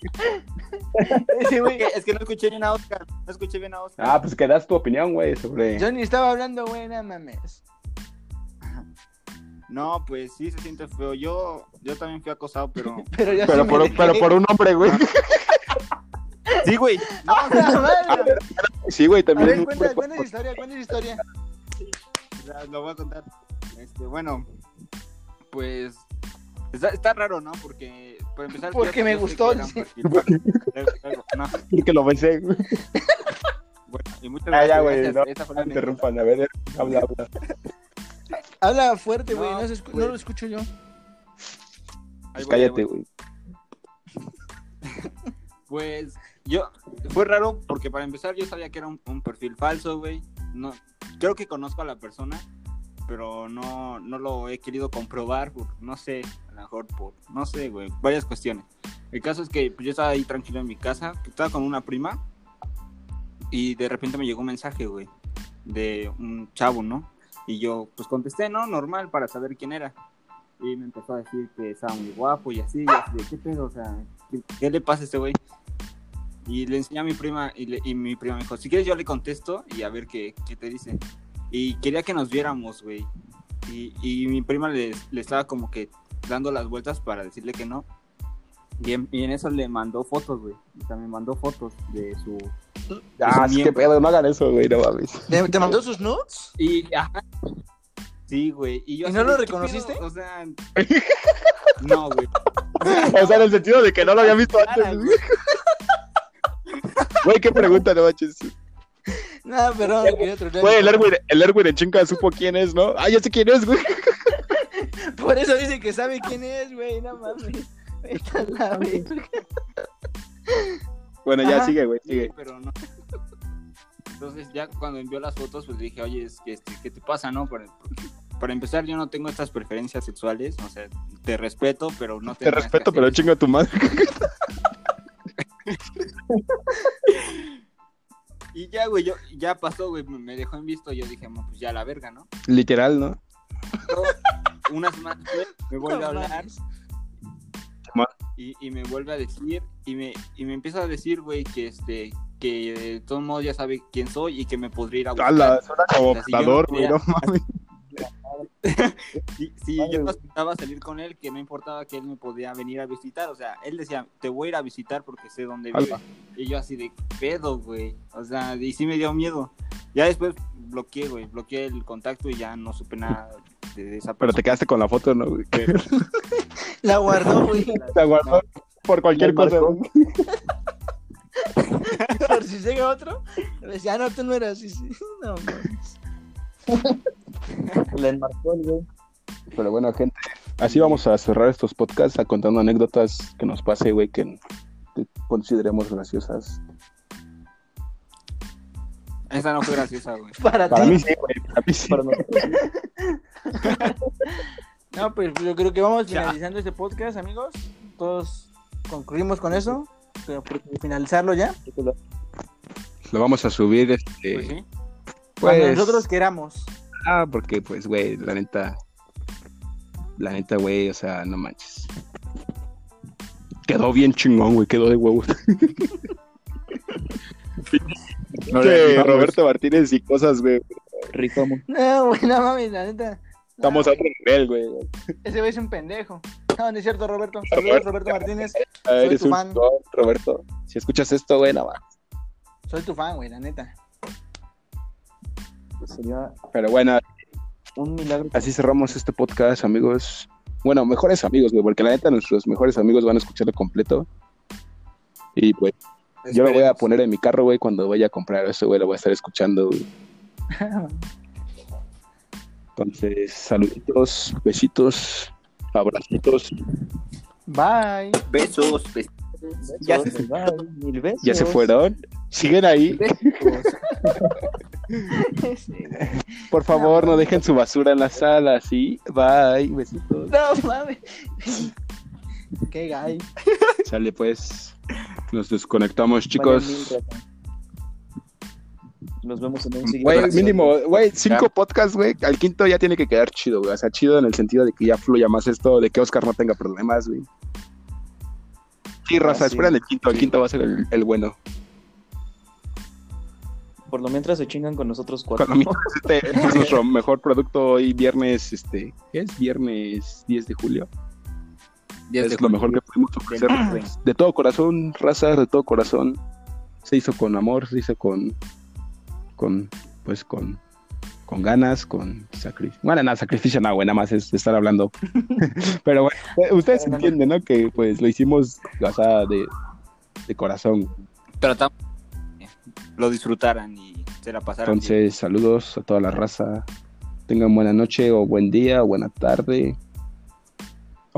(laughs) güey. Es que no escuché bien a Oscar. No escuché bien a Oscar. Ah, pues que das tu opinión, güey, sobre... Yo ni estaba hablando, güey, no mames. No, pues sí se siente feo. Yo, yo también fui acosado, pero. (laughs) Pero ya Pero sí por, pero por un hombre, güey. Sí, güey. No, (laughs) ¡Ah, madre! Sí, güey, A también. ver, cuenta, cuenta esa historia, cuenta esa historia. lo voy a contar. Este, bueno, pues. Está, está raro, ¿no? Porque, por empezar. Porque me gustó. No, Porque lo güey. bueno, y muchas Ah, ya, güey, no, interrumpan. A ver, habla, habla. Habla fuerte, güey, No, lo escucho yo. Pues cállate, güey. Pues yo fue raro porque para empezar yo sabía que era un, un perfil falso, güey. No, creo que conozco a la persona, pero no, no lo he querido comprobar por, no sé, mejor por, no sé, güey, varias cuestiones. El caso es que pues, yo estaba ahí tranquilo en mi casa, estaba con una prima y de repente me llegó un mensaje, güey, de un chavo, ¿no? Y yo pues contesté, ¿no? Normal para saber quién era. Y me empezó a decir que estaba muy guapo y así, y así ¿qué pedo? O sea, ¿qué, qué le pasa a este güey? Y le enseñé a mi prima y, le- y mi prima me dijo, si quieres yo le contesto y a ver qué, qué te dice. Y quería que nos viéramos, güey. Y, y mi prima le, le estaba como que dando las vueltas para decirle que no. Y en, y en eso le mandó fotos, güey. O sea, me mandó fotos de su... Ah, Es sí, qué pedo, no hagan eso, güey, no mames. ¿Te, te mandó sus nudes? Y, ajá. Sí, güey. Y, yo ¿Y no lo de, ¿qué reconociste? pedo? O sea... (laughs) No, güey. O sea, en el sentido de que no lo había visto antes, güey. güey. Qué pregunta, no manches. No, trolear. Güey, el Erwin, el Erwin en chinga supo quién es, ¿no? Ah, ya sé quién es, güey. Por eso dice que sabe quién es, güey, no mames. Esta es la verga. Bueno, ya Ajá. sigue, güey, Sí, sigue. pero no. Entonces ya cuando envió las fotos, pues dije, oye, es que, este, ¿qué te pasa, no? Para, empezar, yo no tengo estas preferencias sexuales, o sea, te respeto, pero no Te que respeto, pero chinga tu madre. (laughs) Y ya, güey, yo, ya pasó, güey, me dejó en visto, yo dije, "No, pues ya la verga, ¿no? Literal, ¿no? Pero una semana después me vuelve a hablar y, y me vuelve a decir, y me, y me empieza a decir, güey, que este, que de todos modos ya sabe quién soy y que me podría ir a buscar. Ala, suena como optador, güey, no mames. (laughs) Si, si yo no aceptaba salir con él, que no importaba que él me podía venir a visitar, o sea, él decía, te voy a ir a visitar porque sé dónde vive. Y yo así de pedo, güey. O sea, y sí me dio miedo. Ya después bloqueé, güey, bloqueé el contacto y ya no supe nada de, de esa Pero te quedaste con la foto, ¿no, güey? (laughs) La guardó, güey. Te aguardó por cualquier cosa. (laughs) Por si llega otro, le decía, ah, no, tú no eras. Sí, sí. (laughs) No, mames. Le enmarcó el güey. Pero bueno, gente, así vamos a cerrar estos podcasts a contando anécdotas que nos pase, güey, que, que consideremos graciosas. Esa no fue graciosa, güey. Para, Para ti. mí sí, güey, para mí sí. Para nosotros. (laughs) No, pues yo creo que vamos Ya. finalizando este podcast, amigos. Todos concluimos con eso. Pero por finalizarlo ya. Lo vamos a subir, este, Pues sí. Cuando pues, nosotros queramos. Ah, porque pues, güey, la neta, la neta, güey, o sea, no manches. Quedó bien chingón, güey, quedó de huevos. (laughs) No. Roberto Martínez y cosas, güey. Rifamos. No, güey, no mames, la neta. Estamos a otro nivel, güey. Ese güey es un pendejo. No, no es cierto, Roberto. Saludos, Roberto Martínez. Ah, Eres tu un fan. Roberto. Si escuchas esto, güey, nada más. Soy tu fan, güey, la neta. Pues sería Pero bueno, un milagro. así cerramos este podcast, amigos. Bueno, mejores amigos, güey, porque la neta nuestros mejores amigos van a escucharlo completo. Y pues yo lo voy a poner en mi carro, güey, cuando vaya a comprar eso, güey, lo voy a estar escuchando. güey. (laughs) Entonces, saluditos, besitos, abracitos. Bye. Besos, besos. Ya se- Besos, bye, mil besos. ¿Ya se fueron? ¿Siguen ahí? (laughs) Por favor, no dejen su basura en la sala, ¿sí? Bye, besitos. No mames. Qué gay. Sale pues. Nos desconectamos, chicos. Nos vemos en un siguiente. Güey, mínimo, güey, cinco podcasts, güey. Al quinto ya tiene que quedar chido, güey. O sea, chido en el sentido de que ya fluya más esto, de que Oscar no tenga problemas, güey. Sí, raza, Ah, sí. el quinto. El quinto va a ser el, el bueno. Por lo mientras se chingan con nosotros cuatro. Con lo mientras, este es (laughs) nuestro mejor producto hoy, viernes, este, ¿qué es? Viernes 10 de julio. De es lo julio. mejor que podemos ofrecer. (clears throat) De todo corazón, raza, de todo corazón. Se hizo con amor, se hizo con, con, pues con, con ganas, con sacrificio. Bueno, nada, sacrificio no, güey, nada más es estar hablando. (laughs) Pero bueno, eh, ustedes entienden, ¿no? Que pues lo hicimos, o sea, de, de corazón. Tratamos lo disfrutaran y se la pasaran. bien. Entonces, saludos a toda la raza. Tengan buena noche o buen día o buena tarde.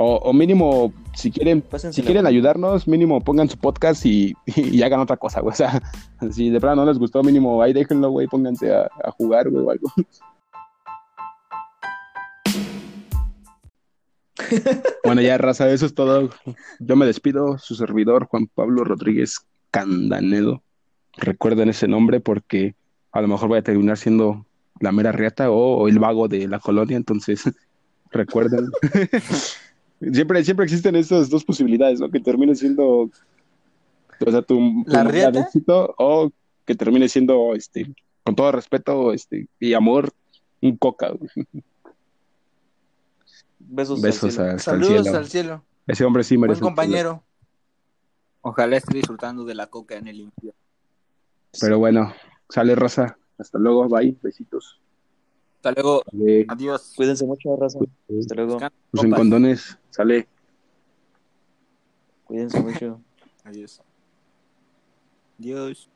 O, o mínimo, si quieren, Pásensela si quieren ayudarnos, mínimo pongan su podcast y, y hagan otra cosa, güey. O sea, (laughs) si de plano no les gustó, mínimo ahí déjenlo, güey, pónganse a, a jugar, güey, o algo. (laughs) bueno, ya, raza, eso es todo. Yo me despido, su servidor, Juan Pablo Rodríguez Candanedo. Recuerden ese nombre porque a lo mejor voy a terminar siendo la mera riata o, o el vago de la colonia, entonces (laughs) recuerden. Siempre, siempre existen esas dos posibilidades, ¿no? Que termine siendo, o sea, tu, éxito, o que termine siendo, este, con todo respeto, este, y amor, un coca. güey. Besos. Besos al cielo. hasta el Saludos cielo. al cielo. Ese hombre sí merece. Buen compañero. Ojalá esté disfrutando de la coca en el infierno. Pero bueno, sale raza. Hasta luego, bye, besitos. Hasta luego. Adiós. Cuídense mucho, raza. Hasta luego. Usen condones, sale. Cuídense mucho. (laughs) Adiós. Adiós.